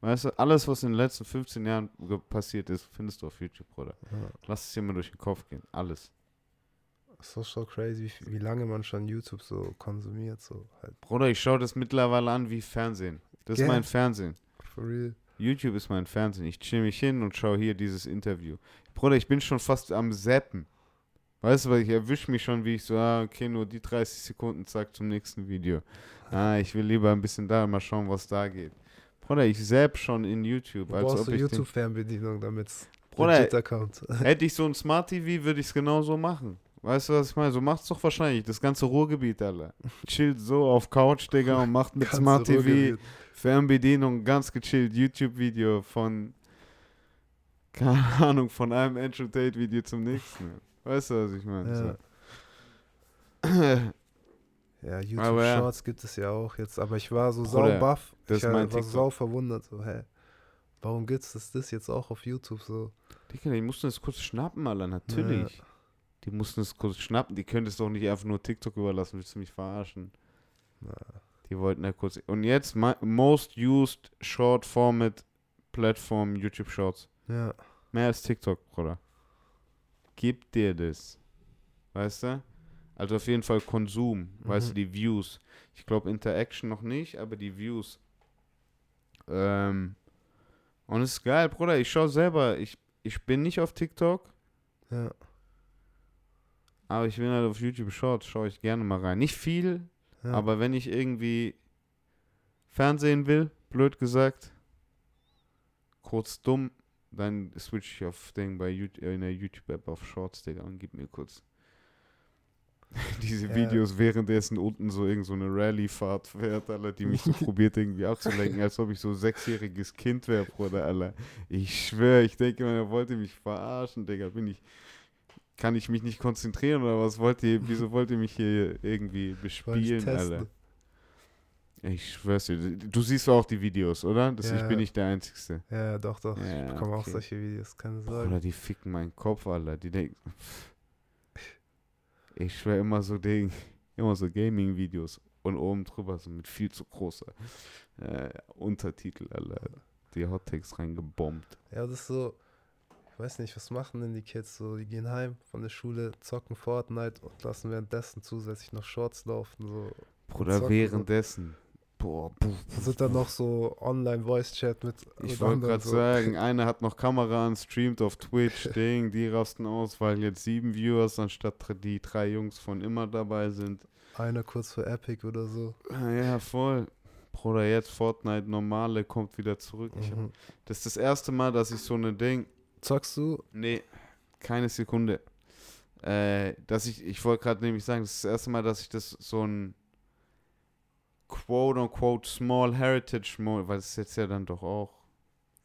Weißt du, alles, was in den letzten 15 Jahren passiert ist, findest du auf YouTube, Bruder. Ja. Lass es dir mal durch den Kopf gehen. Alles. Ist doch so crazy, wie, wie lange man schon YouTube so konsumiert, so halt. Bruder, ich schaue das mittlerweile an wie Fernsehen. Das ist Ja. mein Fernsehen. For real. YouTube ist mein Fernsehen. Ich chill mich hin und schaue hier dieses Interview. Bruder, ich bin schon fast am Zappen. Weißt du, weil ich erwische mich schon, wie ich so, ah, okay, nur die 30 Sekunden, zack, zum nächsten Video. Ah, ich will lieber ein bisschen da mal schauen, was da geht. Bruder, ich selbst schon in YouTube. Du Als brauchst ob du YouTube-Fernbedienung, damit Bruder, legit Account. [laughs] Hätte ich so ein Smart TV, würde ich es genauso machen. Weißt du, was ich meine? So macht's doch wahrscheinlich. Das ganze Ruhrgebiet, Alter. Chillt so auf Couch, Digga, und macht mit Smart TV, Ruhrgebiet. Fernbedienung, ganz gechillt YouTube-Video von, keine Ahnung, von einem Andrew Tate-Video zum nächsten. Weißt du, was ich meine? Ja. So. Ja, YouTube Aber ja. Shorts gibt es ja auch jetzt, aber ich war so Bruder, sau baff. Ich war TikTok. sau verwundert, so, hä? Warum gibt's das, das jetzt auch auf YouTube so? Digga, die mussten das kurz schnappen, Alter, natürlich. Die mussten es kurz schnappen. Die können es doch nicht einfach nur TikTok überlassen. Willst du mich verarschen? Na, Die wollten ja kurz. Und jetzt my, most used short format Plattform YouTube Shorts. ja, Mehr als TikTok, Bruder. Gib dir das. Weißt du? Also auf jeden Fall Konsum. Weißt du, Mhm. die Views. Ich glaube Interaction noch nicht, aber die Views. Ähm. Und es ist geil, Bruder. Ich schaue selber. Ich, ich bin nicht auf TikTok. ja, Aber ich bin halt auf YouTube Shorts, schaue ich gerne mal rein. Nicht viel, ja. aber wenn ich irgendwie Fernsehen will, blöd gesagt, kurz dumm, dann switch ich auf Ding bei YouTube, in der YouTube-App auf Shorts, Digga, und gib mir kurz [laughs] diese Ja. Videos, währenddessen unten so irgend so eine Rallye-Fahrt fährt, Alter, die mich so [laughs] probiert irgendwie abzulenken, als ob ich so sechsjähriges Kind wäre, Bruder, Alter. Ich schwöre, ich denke, man wollte mich verarschen, Digga, bin ich kann ich mich nicht konzentrieren oder was wollt ihr, wieso wollt ihr mich hier irgendwie [laughs] ich bespielen. Alter? Ich schwör's dir, du siehst auch die Videos, oder? Das, Ich Ja. bin nicht der Einzige. Ja, doch, doch. Ja, ich bekomme auch okay. solche Videos, keine Oder Sorge. die ficken meinen Kopf, Alter. Die denken. Ich schwör immer so Ding, [laughs] immer so Gaming-Videos und oben drüber so mit viel zu großer äh, Untertitel, Alter. Die Hottakes reingebombt. Ja, das ist so, ich weiß nicht, was machen denn die Kids so? Die gehen heim von der Schule, zocken Fortnite und lassen währenddessen zusätzlich noch Shorts laufen. So. Bruder, währenddessen. Boah, puh, Da sind dann noch so Online-Voice-Chat mit. Ich wollte gerade so. sagen, [laughs] einer hat noch Kamera an, streamt auf Twitch, [laughs] Ding, die rasten aus, weil jetzt sieben Viewers anstatt die drei Jungs von immer dabei sind. Einer kurz vor Epic oder so. Ah, Ja, voll. Bruder, jetzt Fortnite normale kommt wieder zurück. Ich hab, Mhm. das ist das erste Mal, dass ich so eine Ding. Zockst du? Nee, keine Sekunde. Äh, dass ich, ich wollte gerade nämlich sagen, das ist das erste Mal, dass ich das so ein quote-unquote small heritage Mode, weil es ist jetzt ja dann doch auch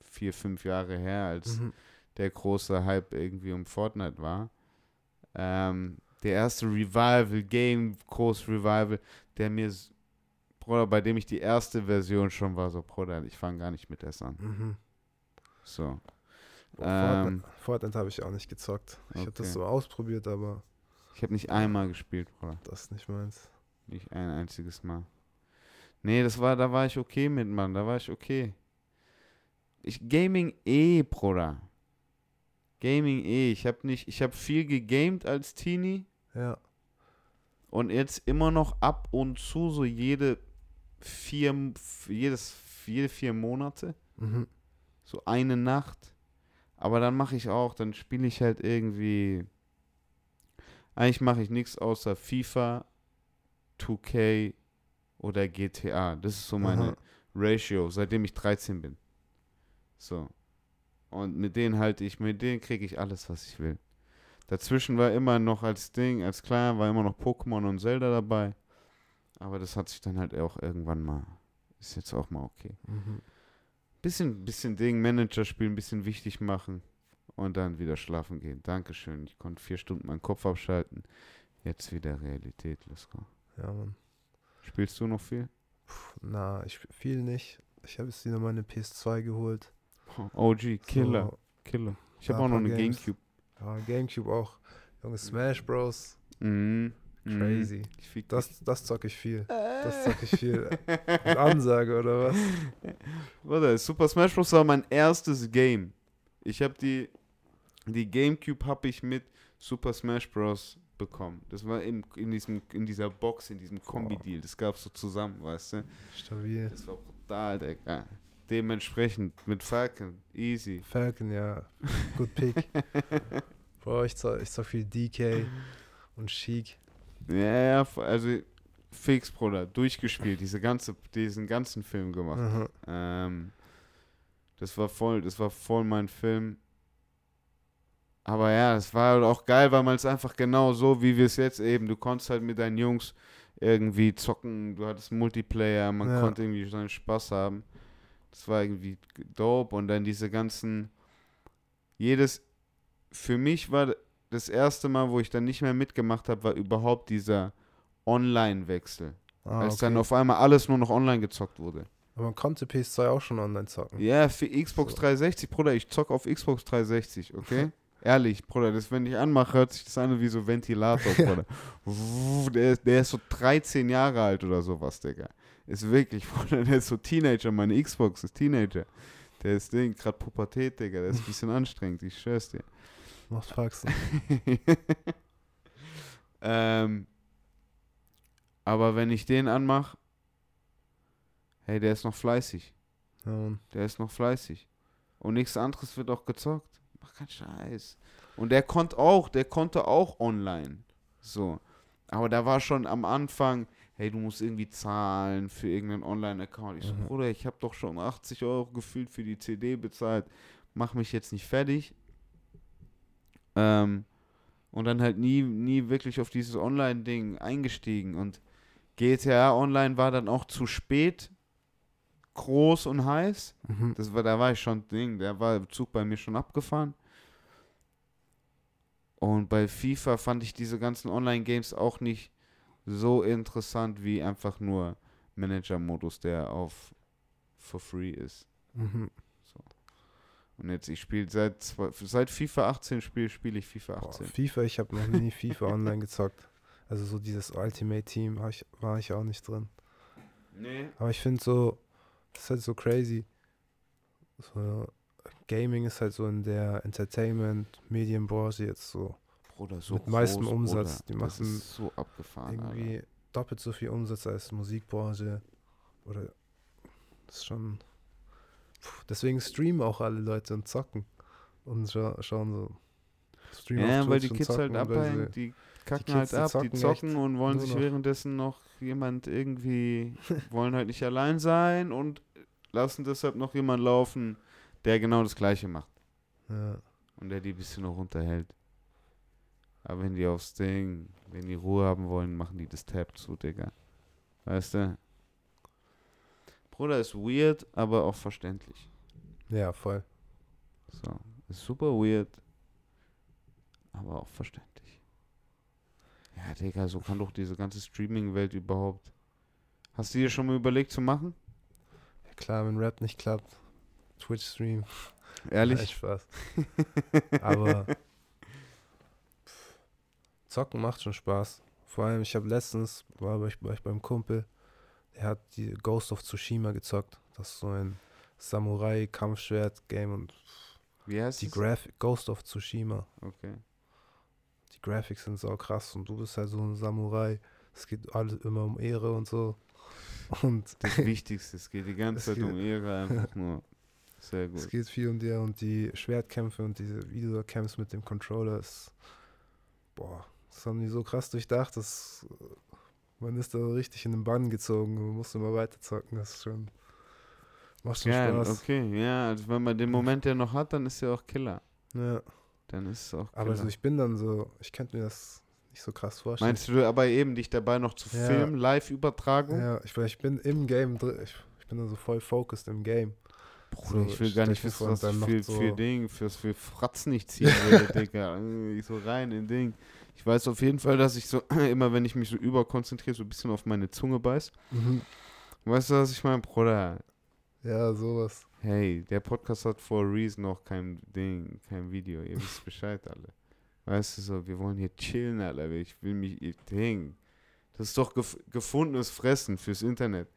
vier, fünf Jahre her, als Mhm. der große Hype irgendwie um Fortnite war. Ähm, der erste Revival, Game, groß Revival, der mir, s- Bruder, bei dem ich die erste Version schon war, so, Bruder, ich fange gar nicht mit das an. Mhm. So. Boah, Ähm, Fortnite, Fortnite habe ich auch nicht gezockt. Ich habe das Okay. so ausprobiert, aber Ich habe nicht einmal gespielt, Bruder. das ist nicht meins. Nicht ein einziges Mal. Nee, das war, da war ich okay mit, Mann. Da war ich okay. Ich Gaming eh, Bruder. Gaming eh. Ich habe nicht, ich habe viel gegamed als Teenie Ja. und jetzt immer noch ab und zu so jede vier, jedes, jede vier Monate Mhm. so eine Nacht. Aber dann mache ich auch, dann spiele ich halt irgendwie. Eigentlich mache ich nichts außer FIFA, 2K oder GTA. Das ist so meine Aha. Ratio, seitdem ich 13 bin. So. Und mit denen halte ich, mit denen kriege ich alles, was ich will. Dazwischen war immer noch als Ding, als Kleiner war immer noch Pokémon und Zelda dabei. Aber das hat sich dann halt auch irgendwann mal, ist jetzt auch mal okay. Mhm. Bisschen, bisschen Ding, Manager spielen, bisschen wichtig machen und dann wieder schlafen gehen. Dankeschön. Ich konnte vier Stunden meinen Kopf abschalten. Jetzt wieder Realität, let's go. Ja, Mann. Spielst du noch viel? Puh, na, ich spiel viel nicht. Ich habe jetzt wieder meine PS2 geholt. OG, Killer, So, Killer. Ich habe auch noch eine Games. Gamecube. ja, Gamecube auch. Junge, Smash Bros. Mhm. Mhm. Crazy. Fick Das, das zocke ich viel. Das zocke ich viel. [laughs] Mit Ansage oder was? Bruder, Super Smash Bros. war mein erstes Game. Ich habe die, die Gamecube habe ich mit Super Smash Bros. bekommen. Das war in, in, diesem, in dieser Box, in diesem Kombi-Deal. Das gab es so zusammen, weißt du? Stabil. Das war brutal, Digga. Dementsprechend mit Falcon, easy. Falcon, ja. Good pick. [laughs] Bro, ich zock, ich zock viel DK und Chic. Ja, also fix, Bruder, durchgespielt, diese ganze, diesen ganzen Film gemacht. Mhm. Ähm, das war voll, das war voll mein Film. Aber ja, es war halt auch geil, weil man es einfach genau so, wie wir es jetzt eben, du konntest halt mit deinen Jungs irgendwie zocken, du hattest Multiplayer, man Ja. konnte irgendwie seinen Spaß haben. Das war irgendwie dope und dann diese ganzen, jedes, für mich war das erste Mal, wo ich dann nicht mehr mitgemacht habe, war überhaupt dieser Online-Wechsel. Ah, als okay. dann auf einmal alles nur noch online gezockt wurde. Aber man konnte PS2 auch schon online zocken. Ja, für Xbox So. 360, Bruder, ich zock auf Xbox 360, okay? [laughs] Ehrlich, Bruder, das, wenn ich anmache, hört sich das an wie so Ventilator, [laughs] Bruder. Der, ist, der ist so 13 Jahre alt oder sowas, Digga. Ist wirklich, [laughs] Bruder, der ist so Teenager, meine Xbox ist Teenager. Der ist Ding, gerade Pubertät, Digga, der ist ein bisschen anstrengend, ich schwör's dir. Macht Faxen. [laughs] ähm, aber wenn ich den anmache, hey, der ist noch fleißig. Ja, Mann. Der ist noch fleißig. Und nichts anderes wird auch gezockt. Mach keinen Scheiß. Und der konnte auch, der konnte auch online. So. Aber da war schon am Anfang, hey, du musst irgendwie zahlen für irgendeinen Online-Account. Ich so, Mhm. Bruder, ich habe doch schon 80 Euro gefühlt für die CD bezahlt. Mach mich jetzt nicht fertig. Ähm, und dann halt nie, nie wirklich auf dieses Online-Ding eingestiegen. Und GTA Online war dann auch zu spät groß und heiß. Mhm. Das war, da war ich schon Ding, da war der Zug bei mir schon abgefahren. Und bei FIFA fand ich diese ganzen Online-Games auch nicht so interessant wie einfach nur Manager-Modus, der auf for free ist. Mhm. Und jetzt, ich spiele seit, seit FIFA 18 spiele spiele ich FIFA Boah, 18. FIFA, ich habe noch nie [laughs] FIFA online gezockt. Also so dieses Ultimate Team hab ich, war ich auch nicht drin. Nee. Aber ich finde so, das ist halt so crazy. So, Gaming ist halt so in der Entertainment-Medienbranche jetzt so Bruder, so Mit meistem Umsatz. Bruder. Die das machen ist so abgefahren, irgendwie doppelt so viel Umsatz als Musikbranche. Oder das ist schon. Puh, deswegen streamen auch alle Leute und zocken. Und scha schauen so. Streamen Ja, weil die Kids halt zocken, abhängen, die kacken halt die ab, die zocken zocken echt und wollen sich noch. währenddessen noch jemand irgendwie, [laughs] wollen halt nicht allein sein und lassen deshalb noch jemand laufen, der genau das Gleiche macht Ja, und der die ein bisschen noch runterhält. Aber wenn die aufs Ding, wenn die Ruhe haben wollen, machen die das Tab zu, Digga. Weißt du? Bruder ist weird, aber auch verständlich. ja, voll. So, ist super weird, aber auch verständlich. Ja, Digga, so kann doch diese ganze Streaming-Welt überhaupt. Hast du dir schon mal überlegt zu machen? Ja, klar, wenn Rap nicht klappt, Twitch-Stream. Ehrlich? [laughs] Echt Spaß. Aber pff, [laughs] Zocken macht schon Spaß. Vor allem, ich habe letztens, war ich, war ich beim Kumpel, der hat die Ghost of Tsushima gezockt. Das ist so ein Samurai-Kampfschwert-Game und Wie heißt die es? Graphic, Ghost of Tsushima. Okay. Die Graphics sind so krass und du bist halt so ein Samurai. Es geht alles immer um Ehre und so. [laughs] Und Das Wichtigste, es geht die [laughs] ganze Es Zeit um Ehre, einfach nur. Sehr es gut. geht viel um dir und die Schwertkämpfe und diese, wie du da kämpfst mit dem Controller ist. Boah, das haben die so krass durchdacht, dass äh, man ist da richtig in den Bann gezogen und man muss immer weiter zocken. Das ist schon. Macht schon Geil, Spaß. okay, ja, also wenn man den Moment ja noch hat, dann ist er auch Killer. Ja. Dann ist es auch Killer. Aber so, ich bin dann so, ich könnte mir das nicht so krass vorstellen. Meinst du aber eben dich dabei noch zu Ja. filmen, Live-Übertragung? Ja, ich, ich bin im Game drin. Ich, ich bin dann so voll focused im Game. Bruder, So, ich will gar nicht wissen, was ich für, so- für Ding, fürs für Fratzen ich ziehen würde, [laughs] Digga. So rein in Ding. Ich weiß auf jeden Fall, dass ich so, [clears throat] immer wenn ich mich so überkonzentriere, so ein bisschen auf meine Zunge beiß. Weißt du, was ich meine? Bruder, Ja, sowas. hey, der Podcast hat for a reason noch kein Ding, kein Video. Ihr wisst Bescheid alle. Weißt du so, wir wollen hier chillen, Alter. Ich will mich, ich, Ding. Das ist doch gef gefundenes Fressen fürs Internet.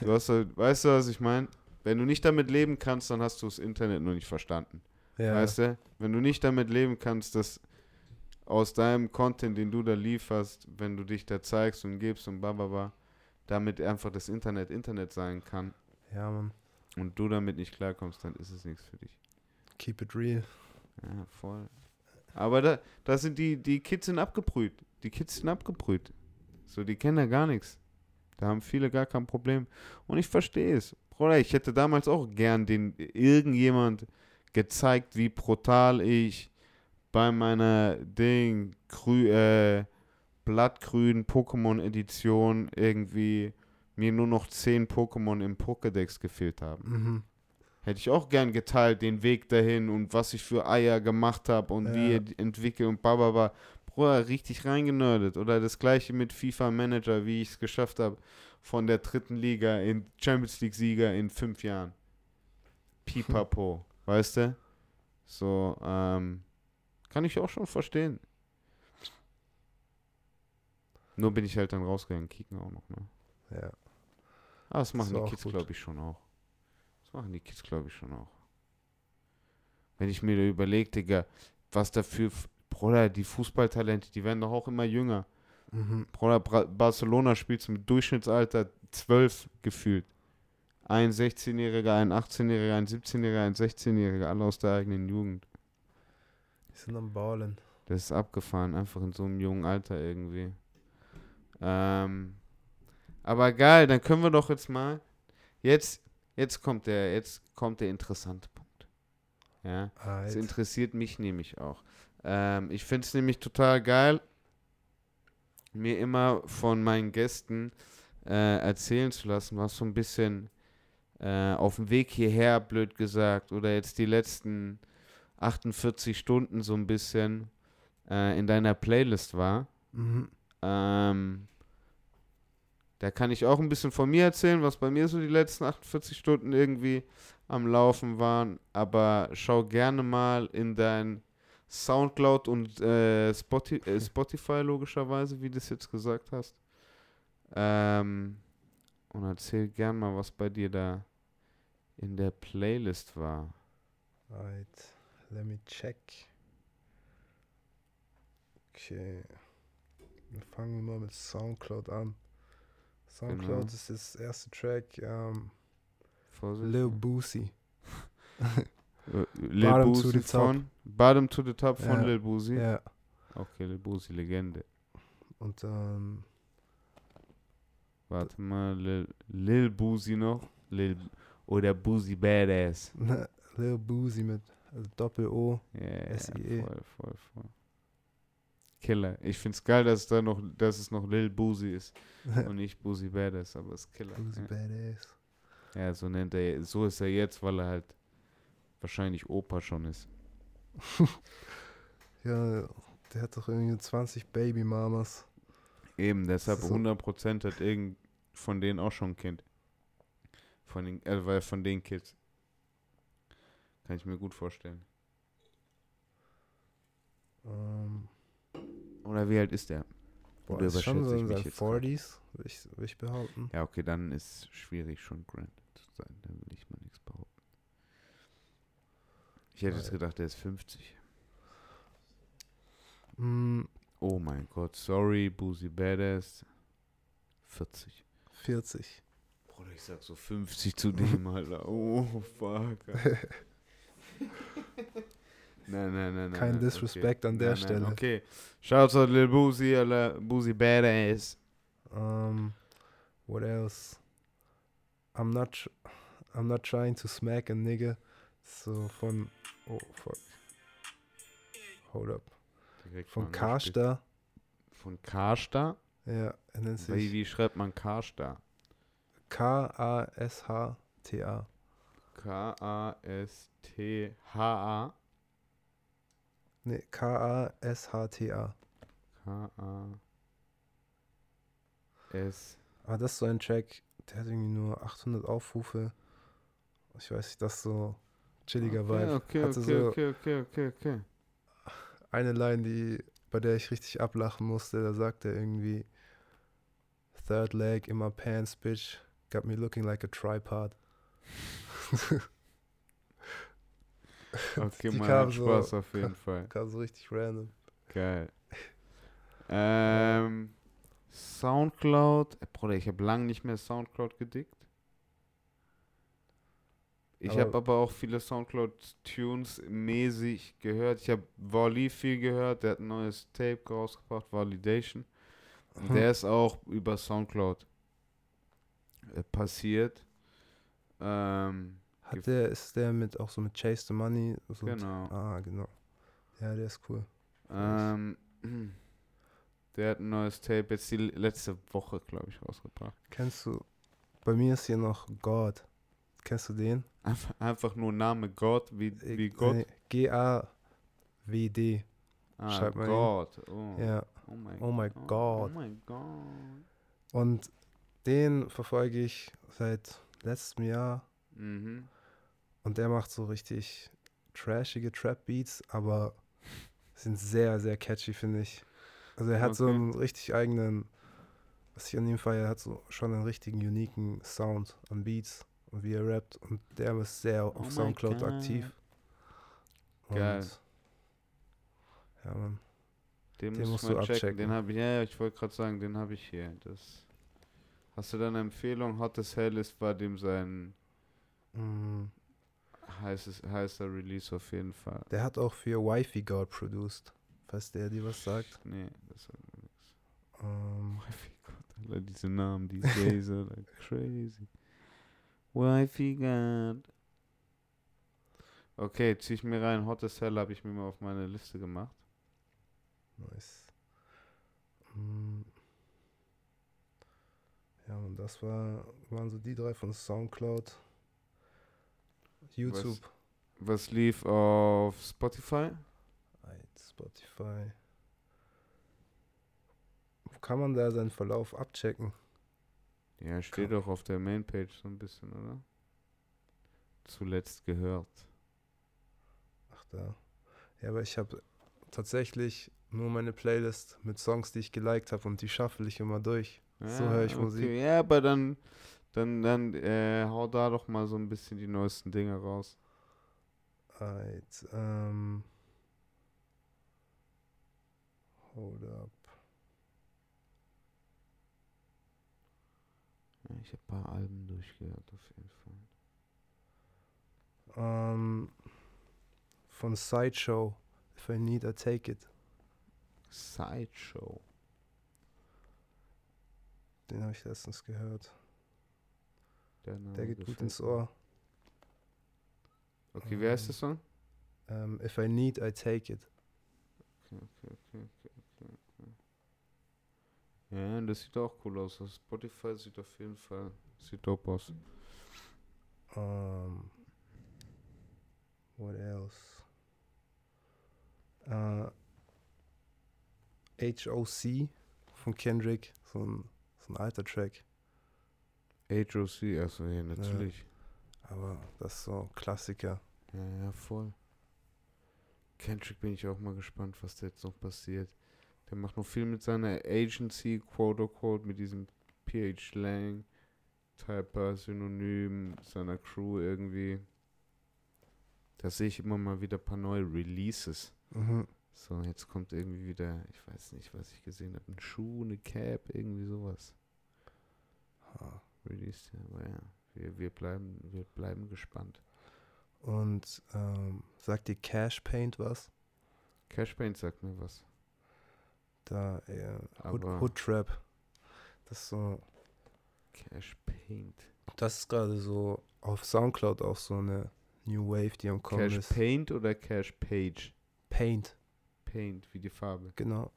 Du hast halt, weißt du, was ich meine? Wenn du nicht damit leben kannst, dann hast du das Internet noch nicht verstanden. Ja, Weißt du? Wenn du nicht damit leben kannst, dass aus deinem Content, den du da lieferst, wenn du dich da zeigst und gibst und bababa, damit einfach das Internet Internet sein kann ja, man. und du damit nicht klarkommst, dann ist es nichts für dich. Keep it real. Ja, voll. Aber da, da sind die, die Kids sind abgebrüht. Die Kids sind abgebrüht. So, die kennen ja gar nichts. Da haben viele gar kein Problem. Und ich verstehe es. Bruder, ich hätte damals auch gern den irgendjemand gezeigt, wie brutal ich bei meiner Ding grü äh, blattgrünen Pokémon-Edition irgendwie mir nur noch 10 Pokémon im Pokédex gefehlt haben. Mhm. Hätte ich auch gern geteilt, den Weg dahin und was ich für Eier gemacht habe und wie Ja. ihr die entwickelt und bababa. Bruder, richtig reingenördet. Oder das gleiche mit FIFA Manager, wie ich es geschafft habe, von der dritten Liga in Champions League-Sieger in fünf Jahren. Pipapo, weißt du? So, ähm, kann ich auch schon verstehen. Nur bin ich halt dann rausgegangen, kicken auch noch, ne? Ja. Ah, das machen war die Kids, glaube ich, schon auch. Das machen die Kids, glaube ich, schon auch. Wenn ich mir da überlege, Digga, was dafür, Bruder, die Fußballtalente, die werden doch auch immer jünger. Mhm. Bruder, Bra Barcelona spielt mit Durchschnittsalter 12 gefühlt. Ein 16-Jähriger, ein 18-Jähriger, ein 17-Jähriger, ein 16-Jähriger, alle aus der eigenen Jugend. Die sind am Ballen. Das ist abgefahren, einfach in so einem jungen Alter irgendwie. Ähm, aber geil, dann können wir doch jetzt mal. Jetzt, jetzt kommt der, jetzt kommt der interessante Punkt. Ja, das Alright. interessiert mich nämlich auch. Ähm, ich finde es nämlich total geil, mir immer von meinen Gästen äh, erzählen zu lassen, was so ein bisschen äh, auf dem Weg hierher, blöd gesagt, oder jetzt die letzten 48 Stunden so ein bisschen äh, in deiner Playlist war. Mhm. Ähm, da kann ich auch ein bisschen von mir erzählen, was bei mir so die letzten 48 Stunden irgendwie am Laufen waren. Aber schau gerne mal in dein Soundcloud und äh, Spoti äh, [laughs] Spotify logischerweise, wie du es jetzt gesagt hast. Ähm, und erzähl gern mal, was bei dir da in der Playlist war. Alright. Let me check. Okay. Dann fangen wir mal mit Soundcloud an. Soundcloud Genau. ist das erste Track. Ähm, Vorsicht. Lil Boosie. [laughs] Äh, Lil Bottom to Boosie the top. von Bottom to the Top von Ja, Lil Boosie. Ja. Okay, Lil Boosie, Legende. Und dann Warte mal, Lil, Lil Boosie noch. Lil, oder Boosie Badass. [laughs] Lil Boosie mit also Doppel-O. Ja, ja, SIE. voll, voll, voll. Killer. Ich find's geil, dass es da noch, dass es noch Lil Boosie ist [laughs] und nicht Boosie Badass, aber es ist Killer. Boosie Ja. Badass. ja, so nennt er, so ist er jetzt, weil er halt wahrscheinlich Opa schon ist. [laughs] Ja, der hat doch irgendwie 20 Baby-Mamas. Eben, deshalb So. 100% hat irgend von denen auch schon ein Kind. Von den, äh, weil von den Kids. Kann ich mir gut vorstellen. Ähm, Oder wie alt ist der? boah, Oder ist schon so in seinen jetzt grad? 40s, würde ich, würd ich behaupten. Ja, okay, dann ist schwierig schon Grant zu sein. Da will ich mal nichts behaupten. Ich hätte jetzt gedacht, der ist 50. Mm, Oh mein Gott, sorry, Boosie Badass. 40. 40. Bruder, ich sag so 50 zu dem, [laughs] Alter. Oh, fuck. [laughs] Nein, nein, nein, nein. Kein nein, Disrespect an der nein, nein, Stelle. Okay. Shoutout Lil Boosie, Alter. Boosie Badass. Um, what else? I'm not, I'm not trying to smack a nigga. So von, oh fuck. Hold up. Direkt Von Karsta. Von Karsta? Ja, er nennt Wie, sich wie schreibt man Karsta? K-A-S-H-T-A. K-A-S-T-H-A. Ne, K-A-S-H-T-A. K-A-S. Ah, das ist so ein Track, der hat irgendwie nur 800 Aufrufe. Ich weiß nicht, das ist so chilliger okay, Vibe. Okay, Hatte okay, so okay, okay, okay, okay. eine Line, die, bei der ich richtig ablachen musste. Da sagt er irgendwie Third leg in my pants, bitch. Got me looking like a tripod. [laughs] Okay, Die man kam hat so- Spaß auf jeden Fall. Kam so richtig random. Geil. [laughs] Ähm, Soundcloud. Äh, Bruder, ich habe lange nicht mehr Soundcloud gedickt. Ich habe aber auch viele Soundcloud-Tunes mäßig gehört. Ich habe Wally viel gehört. Der hat ein neues Tape rausgebracht, Validation. Mhm. Der ist auch über Soundcloud äh, passiert. Ähm, Hat der, ist der mit auch so mit Chase the Money? So genau. Ah, genau. Ja, der ist cool. Ähm, [clears throat] der hat ein neues Tape jetzt die letzte Woche, glaube ich, rausgebracht. Kennst du, bei mir ist hier noch God. Kennst du den? Einfach, einfach nur Name Gott, wie, wie Gott. Nee, G-A-W-D. ah, schreibt man. Gott. Oh. Ja. Oh mein, Oh my Oh God. mein Gott. Und den verfolge ich seit letztem Jahr. Mhm. Und der macht so richtig trashige Trap-Beats, aber sind sehr, sehr catchy, finde ich. Also er hat so Okay. einen richtig eigenen, was ich an ihm feiere, er hat so schon einen richtigen, uniken Sound an Beats und wie er rappt. Und der ist sehr Oh auf Soundcloud God. aktiv. Und Geil. Ja, Mann. Den, Den muss musst man du checken. abchecken. Den habe ich, ja, ja, ich wollte gerade sagen, den habe ich hier. Das. Hast du da eine Empfehlung? Hot as Hell ist bei dem sein Mm, heißes, heißer Release auf jeden Fall. Der hat auch für Wifey God produced, falls der dir was sagt. Nee, das sagt mir nichts. Ähm, Wifey Gott, alle diese Namen, die Laser, [laughs] like crazy. Wifey God. Okay, zieh ich mir rein. Hot as Hell habe ich mir mal auf meine Liste gemacht. Nice. Mm. Ja, und das war, waren so die drei von Soundcloud. YouTube, Was lief auf Spotify? Alright, Spotify. Wo kann man da seinen Verlauf abchecken? Ja, steht doch auf der Mainpage so ein bisschen, oder? Zuletzt gehört. Ach da. Ja, aber ich habe tatsächlich nur meine Playlist mit Songs, die ich geliked habe und die shuffle ich immer durch. So höre ich Musik. Ja, aber dann, dann, dann äh, hau da doch mal so ein bisschen die neuesten Dinge raus. Alright, ähm. Hold up. Ich habe ein paar Alben durchgehört, auf jeden Fall. Ähm, von Sideshow. If I need, I take it. Sideshow. Den habe ich letztens gehört. Der, Der geht gut ins. Ohr. Okay, wer heißt Ähm, der Song? Ähm, if I need, I take it. Okay, okay, okay, okay, okay, okay. Ja, das sieht auch cool aus. Auf Spotify sieht auf jeden Fall, sieht dope aus. Ähm, what else? Äh, HOC von Kendrick. So ein, so ein alter Track. HOC, also ja, natürlich. Aber das ist so ein Klassiker. Ja, ja, voll. Kendrick bin ich auch mal gespannt, was da jetzt noch passiert. Der macht noch viel mit seiner Agency, quote unquote, mit diesem PH Lang, Typer, Synonym, seiner Crew irgendwie. Da sehe ich immer mal wieder ein paar neue Releases. Mhm. So, jetzt kommt irgendwie wieder, ich weiß nicht, was ich gesehen habe, ein Schuh, eine Cap, irgendwie sowas. Ha. Released, ja, aber ja, wir, wir, bleiben, wir bleiben gespannt. Und ähm, sagt dir Cash Paint was? Cash Paint sagt mir was. Da, äh, Hood, Hood Trap. Das ist so, Cash Paint. das ist gerade so auf Soundcloud auch so eine New Wave, die am Kommen Cash ist. Paint oder Cash Page? Paint, Paint, wie die Farbe. genau.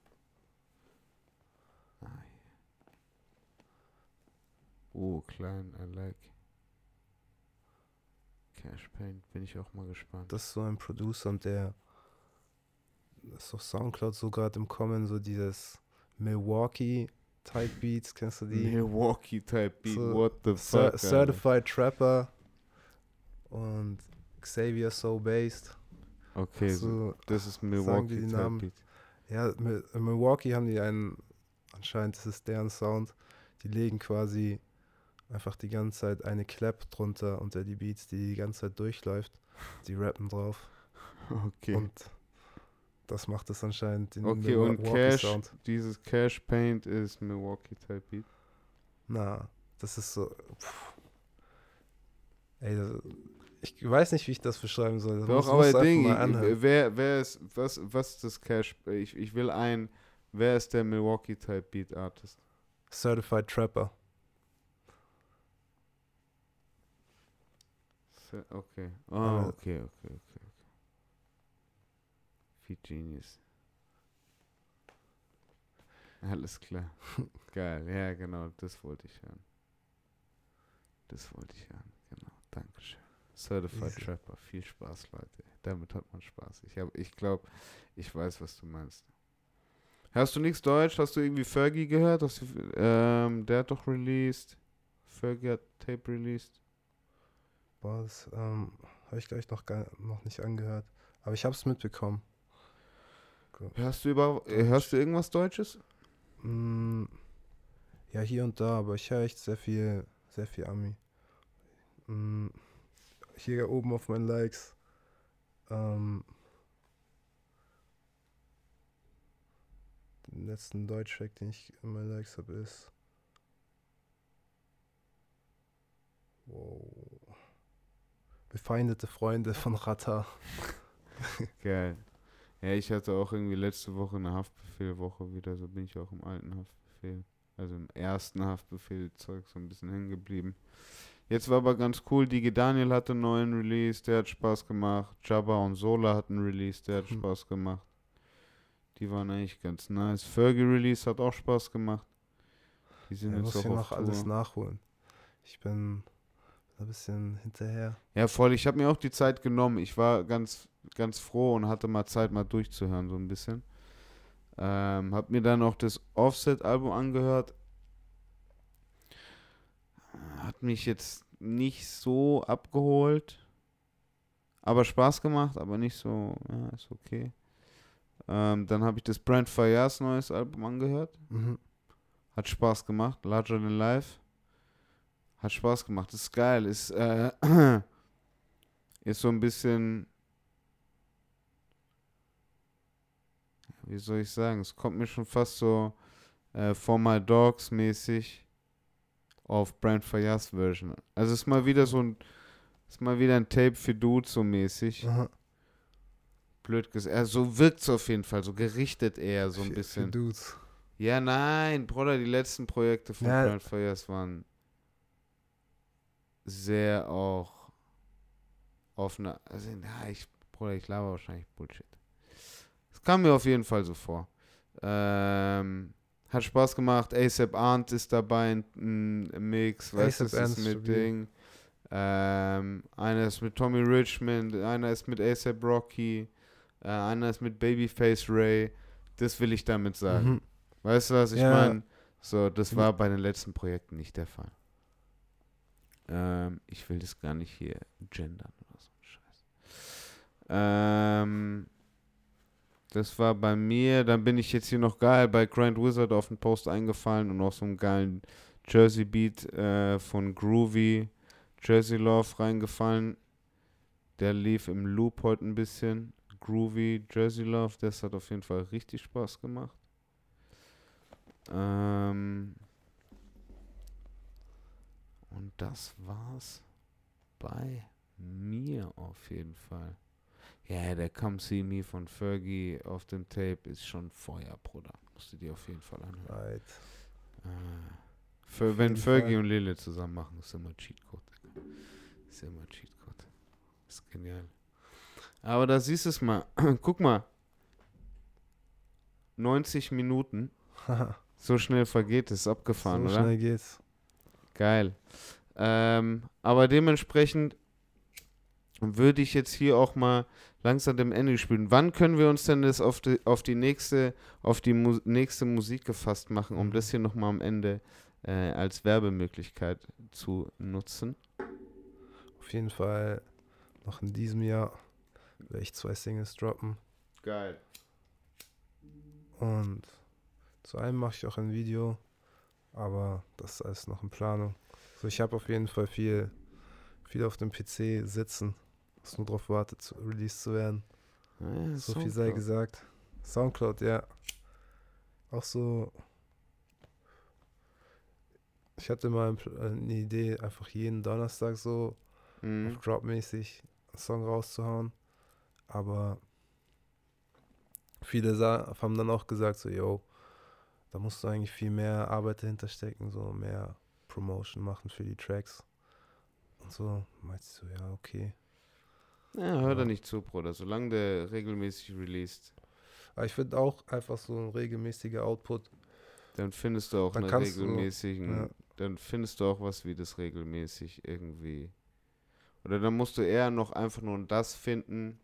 Ah. Oh, klein, I like. Cash Paint, bin ich auch mal gespannt. Das ist so ein Producer und der ist auf Soundcloud so gerade im Kommen, so dieses Milwaukee Type Beats, kennst du die? Milwaukee Type Beat, So what the fuck? Alter. Certified Trapper und Xavier So Based. Okay, so, das ist Milwaukee Namen? Ja, in Milwaukee haben die einen, anscheinend ist es deren Sound, die legen quasi einfach die ganze Zeit eine Clap drunter unter die Beats, die die ganze Zeit durchläuft. Die rappen drauf. Okay. Und das macht es anscheinend den okay, und Milwaukee Cash, Sound. dieses Cash Paint ist Milwaukee Type Beat. Na, das ist so. Pff. Ey, das, ich weiß nicht, wie ich das beschreiben soll. Das Doch, aber Ding, anhören. wer, wer ist, was, was ist das Cash? Ich, ich will ein, wer ist der Milwaukee-Type Beat Artist? Certified Trapper. Okay. Oh, okay, okay, okay, okay. Wie Genius. Alles klar. [laughs] Geil, ja, genau, das wollte ich hören. Das wollte ich hören, genau. Dankeschön. Certified Easy. Trapper, viel Spaß, Leute. Damit hat man Spaß. Ich, hab- ich glaube, ich weiß, was du meinst. Hast du nichts Deutsch? Hast du irgendwie Fergie gehört? Du, ähm, der hat doch released. Fergie hat Tape released. Boah, das ähm, habe ich gleich noch, gar, noch nicht angehört. Aber ich habe es mitbekommen. Hörst du über, äh, hörst du irgendwas Deutsches? Mm, ja, hier und da, aber ich höre echt sehr viel, sehr viel Ami. Mm, hier oben auf meinen Likes. Ähm, den letzten Deutschtrack, den ich in meinen Likes habe, ist. Wow. Befeindete Freunde von Rata. [laughs] Geil. Ja, ich hatte auch irgendwie letzte Woche eine Haftbefehlwoche wieder, so bin ich auch im alten Haftbefehl, also im ersten Haftbefehl-Zeug so ein bisschen hängen geblieben. Jetzt war aber ganz cool, Digi Daniel hatte einen neuen Release, der hat Spaß gemacht. Jabba und Sola hatten einen Release, der hat Hm. Spaß gemacht. Die waren eigentlich ganz nice. Fergie Release hat auch Spaß gemacht. Die sind Ich jetzt muss auch hier noch alles Tour. nachholen. Ich bin ein bisschen hinterher. Ja, voll. Ich habe mir auch die Zeit genommen. Ich war ganz, ganz froh und hatte mal Zeit, mal durchzuhören, so ein bisschen. Ähm, hab mir dann auch das Offset-Album angehört. Hat mich jetzt nicht so abgeholt. Aber Spaß gemacht, aber nicht so, ja, ist okay. Ähm, dann habe ich das Brand Fayas neues Album angehört. Mhm. Hat Spaß gemacht. Larger Than Life. Hat Spaß gemacht. Ist geil. Ist, äh, [clears throat] ist so ein bisschen. Wie soll ich sagen? Es kommt mir schon fast so äh, For My Dogs mäßig auf Brand Fayas Version. Also ist mal wieder so ein. Ist mal wieder ein Tape für Dudes so mäßig. Aha. Blöd gesagt. Also so wirkt es auf jeden Fall. So gerichtet eher so ein Für- für bisschen. Dudes. Ja, nein, Bruder, die letzten Projekte von Ja. Brand Fires waren sehr auch auf eine. Also, na, ich, Bruder, ich laber wahrscheinlich Bullshit. Es kam mir auf jeden Fall so vor. Ähm, hat Spaß gemacht. ASAP Arndt ist dabei, ein, ein Mix. Weißt du, das ist mit. Ding. Ähm, einer ist mit Tommy Richmond, einer ist mit ASAP Rocky, äh, einer ist mit Babyface Ray. Das will ich damit sagen. Mhm. Weißt du, was ich Ja. meine? So, das Mhm. war bei den letzten Projekten nicht der Fall. Ähm, ich will das gar nicht hier gendern oder so. ein Scheiß. Ähm, das war bei mir. Dann bin ich jetzt hier noch geil bei Grand Wizard auf den Post eingefallen und auf so einen geilen Jersey Beat äh, von Groovy, Jersey Love reingefallen. Der lief im Loop heute ein bisschen. Groovy, Jersey Love, das hat auf jeden Fall richtig Spaß gemacht. Ähm, und das war's bei mir auf jeden Fall. Ja, der Come See Me von Fergie auf dem Tape ist schon Feuer, Bruder. Musst du dir auf jeden Fall anhören. Right. Äh, für, wenn Fergie Fall. und Lille zusammen machen, ist immer Cheatcode. Ist immer Cheatcode. Ist genial. Aber da siehst du es mal. [clears throat] Guck mal. 90 Minuten. [laughs] So schnell vergeht es. Abgefahren, so oder? schnell geht's. Geil. Ähm, aber dementsprechend würde ich jetzt hier auch mal langsam dem Ende spielen. Wann können wir uns denn das auf die, auf die nächste, auf die Mu nächste Musik gefasst machen, um das hier nochmal am Ende äh, als Werbemöglichkeit zu nutzen? Auf jeden Fall noch in diesem Jahr werde ich zwei Singles droppen. Geil. Und zu einem mache ich auch ein Video, aber das ist alles noch in Planung. So, ich habe auf jeden Fall viel, viel auf dem PC sitzen, was nur darauf wartet, released zu werden. Ja, So viel sei gesagt. Soundcloud, ja. Auch so. Ich hatte mal eine Idee, einfach jeden Donnerstag so Mhm. auf Drop-mäßig einen Song rauszuhauen. Aber viele haben dann auch gesagt, so, yo, da musst du eigentlich viel mehr Arbeit dahinter stecken, so mehr Promotion machen für die Tracks. Und so, meinst du, ja, okay. Ja, hör da nicht zu, Bruder. Solange der regelmäßig released, Aber ich finde auch einfach so ein regelmäßiger Output. dann findest du auch Dann eine kannst du- regelmäßigen, ja. dann findest du auch was wie das regelmäßig irgendwie. Oder dann musst du eher noch einfach nur das finden,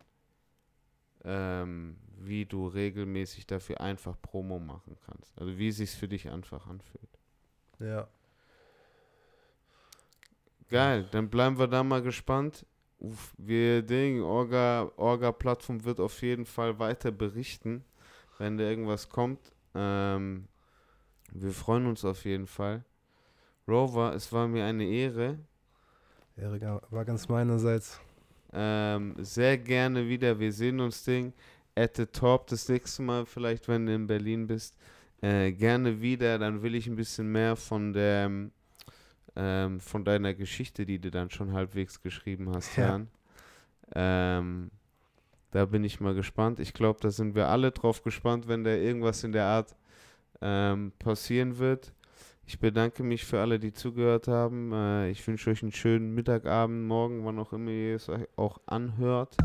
ähm, wie du regelmäßig dafür einfach Promo machen kannst. Also wie es sich für dich einfach anfühlt. Ja. Geil, dann bleiben wir da mal gespannt. Wir Ding, Orga, Orga-Plattform wird auf jeden Fall weiter berichten, wenn da irgendwas kommt. Ähm, wir freuen uns auf jeden Fall. Rover, es war mir eine Ehre. Ehre war ganz meinerseits. Ähm, sehr gerne wieder. Wir sehen uns Ding at the top das nächste Mal, vielleicht wenn du in Berlin bist. Äh, gerne wieder, dann will ich ein bisschen mehr von der ähm, von deiner Geschichte, die du dann schon halbwegs geschrieben hast, Ja. hören. Ähm, da bin ich mal gespannt. Ich glaube, da sind wir alle drauf gespannt, wenn da irgendwas in der Art ähm, passieren wird. Ich bedanke mich für alle, die zugehört haben. Äh, ich wünsche euch einen schönen Mittagabend, morgen, wann auch immer ihr es euch auch anhört.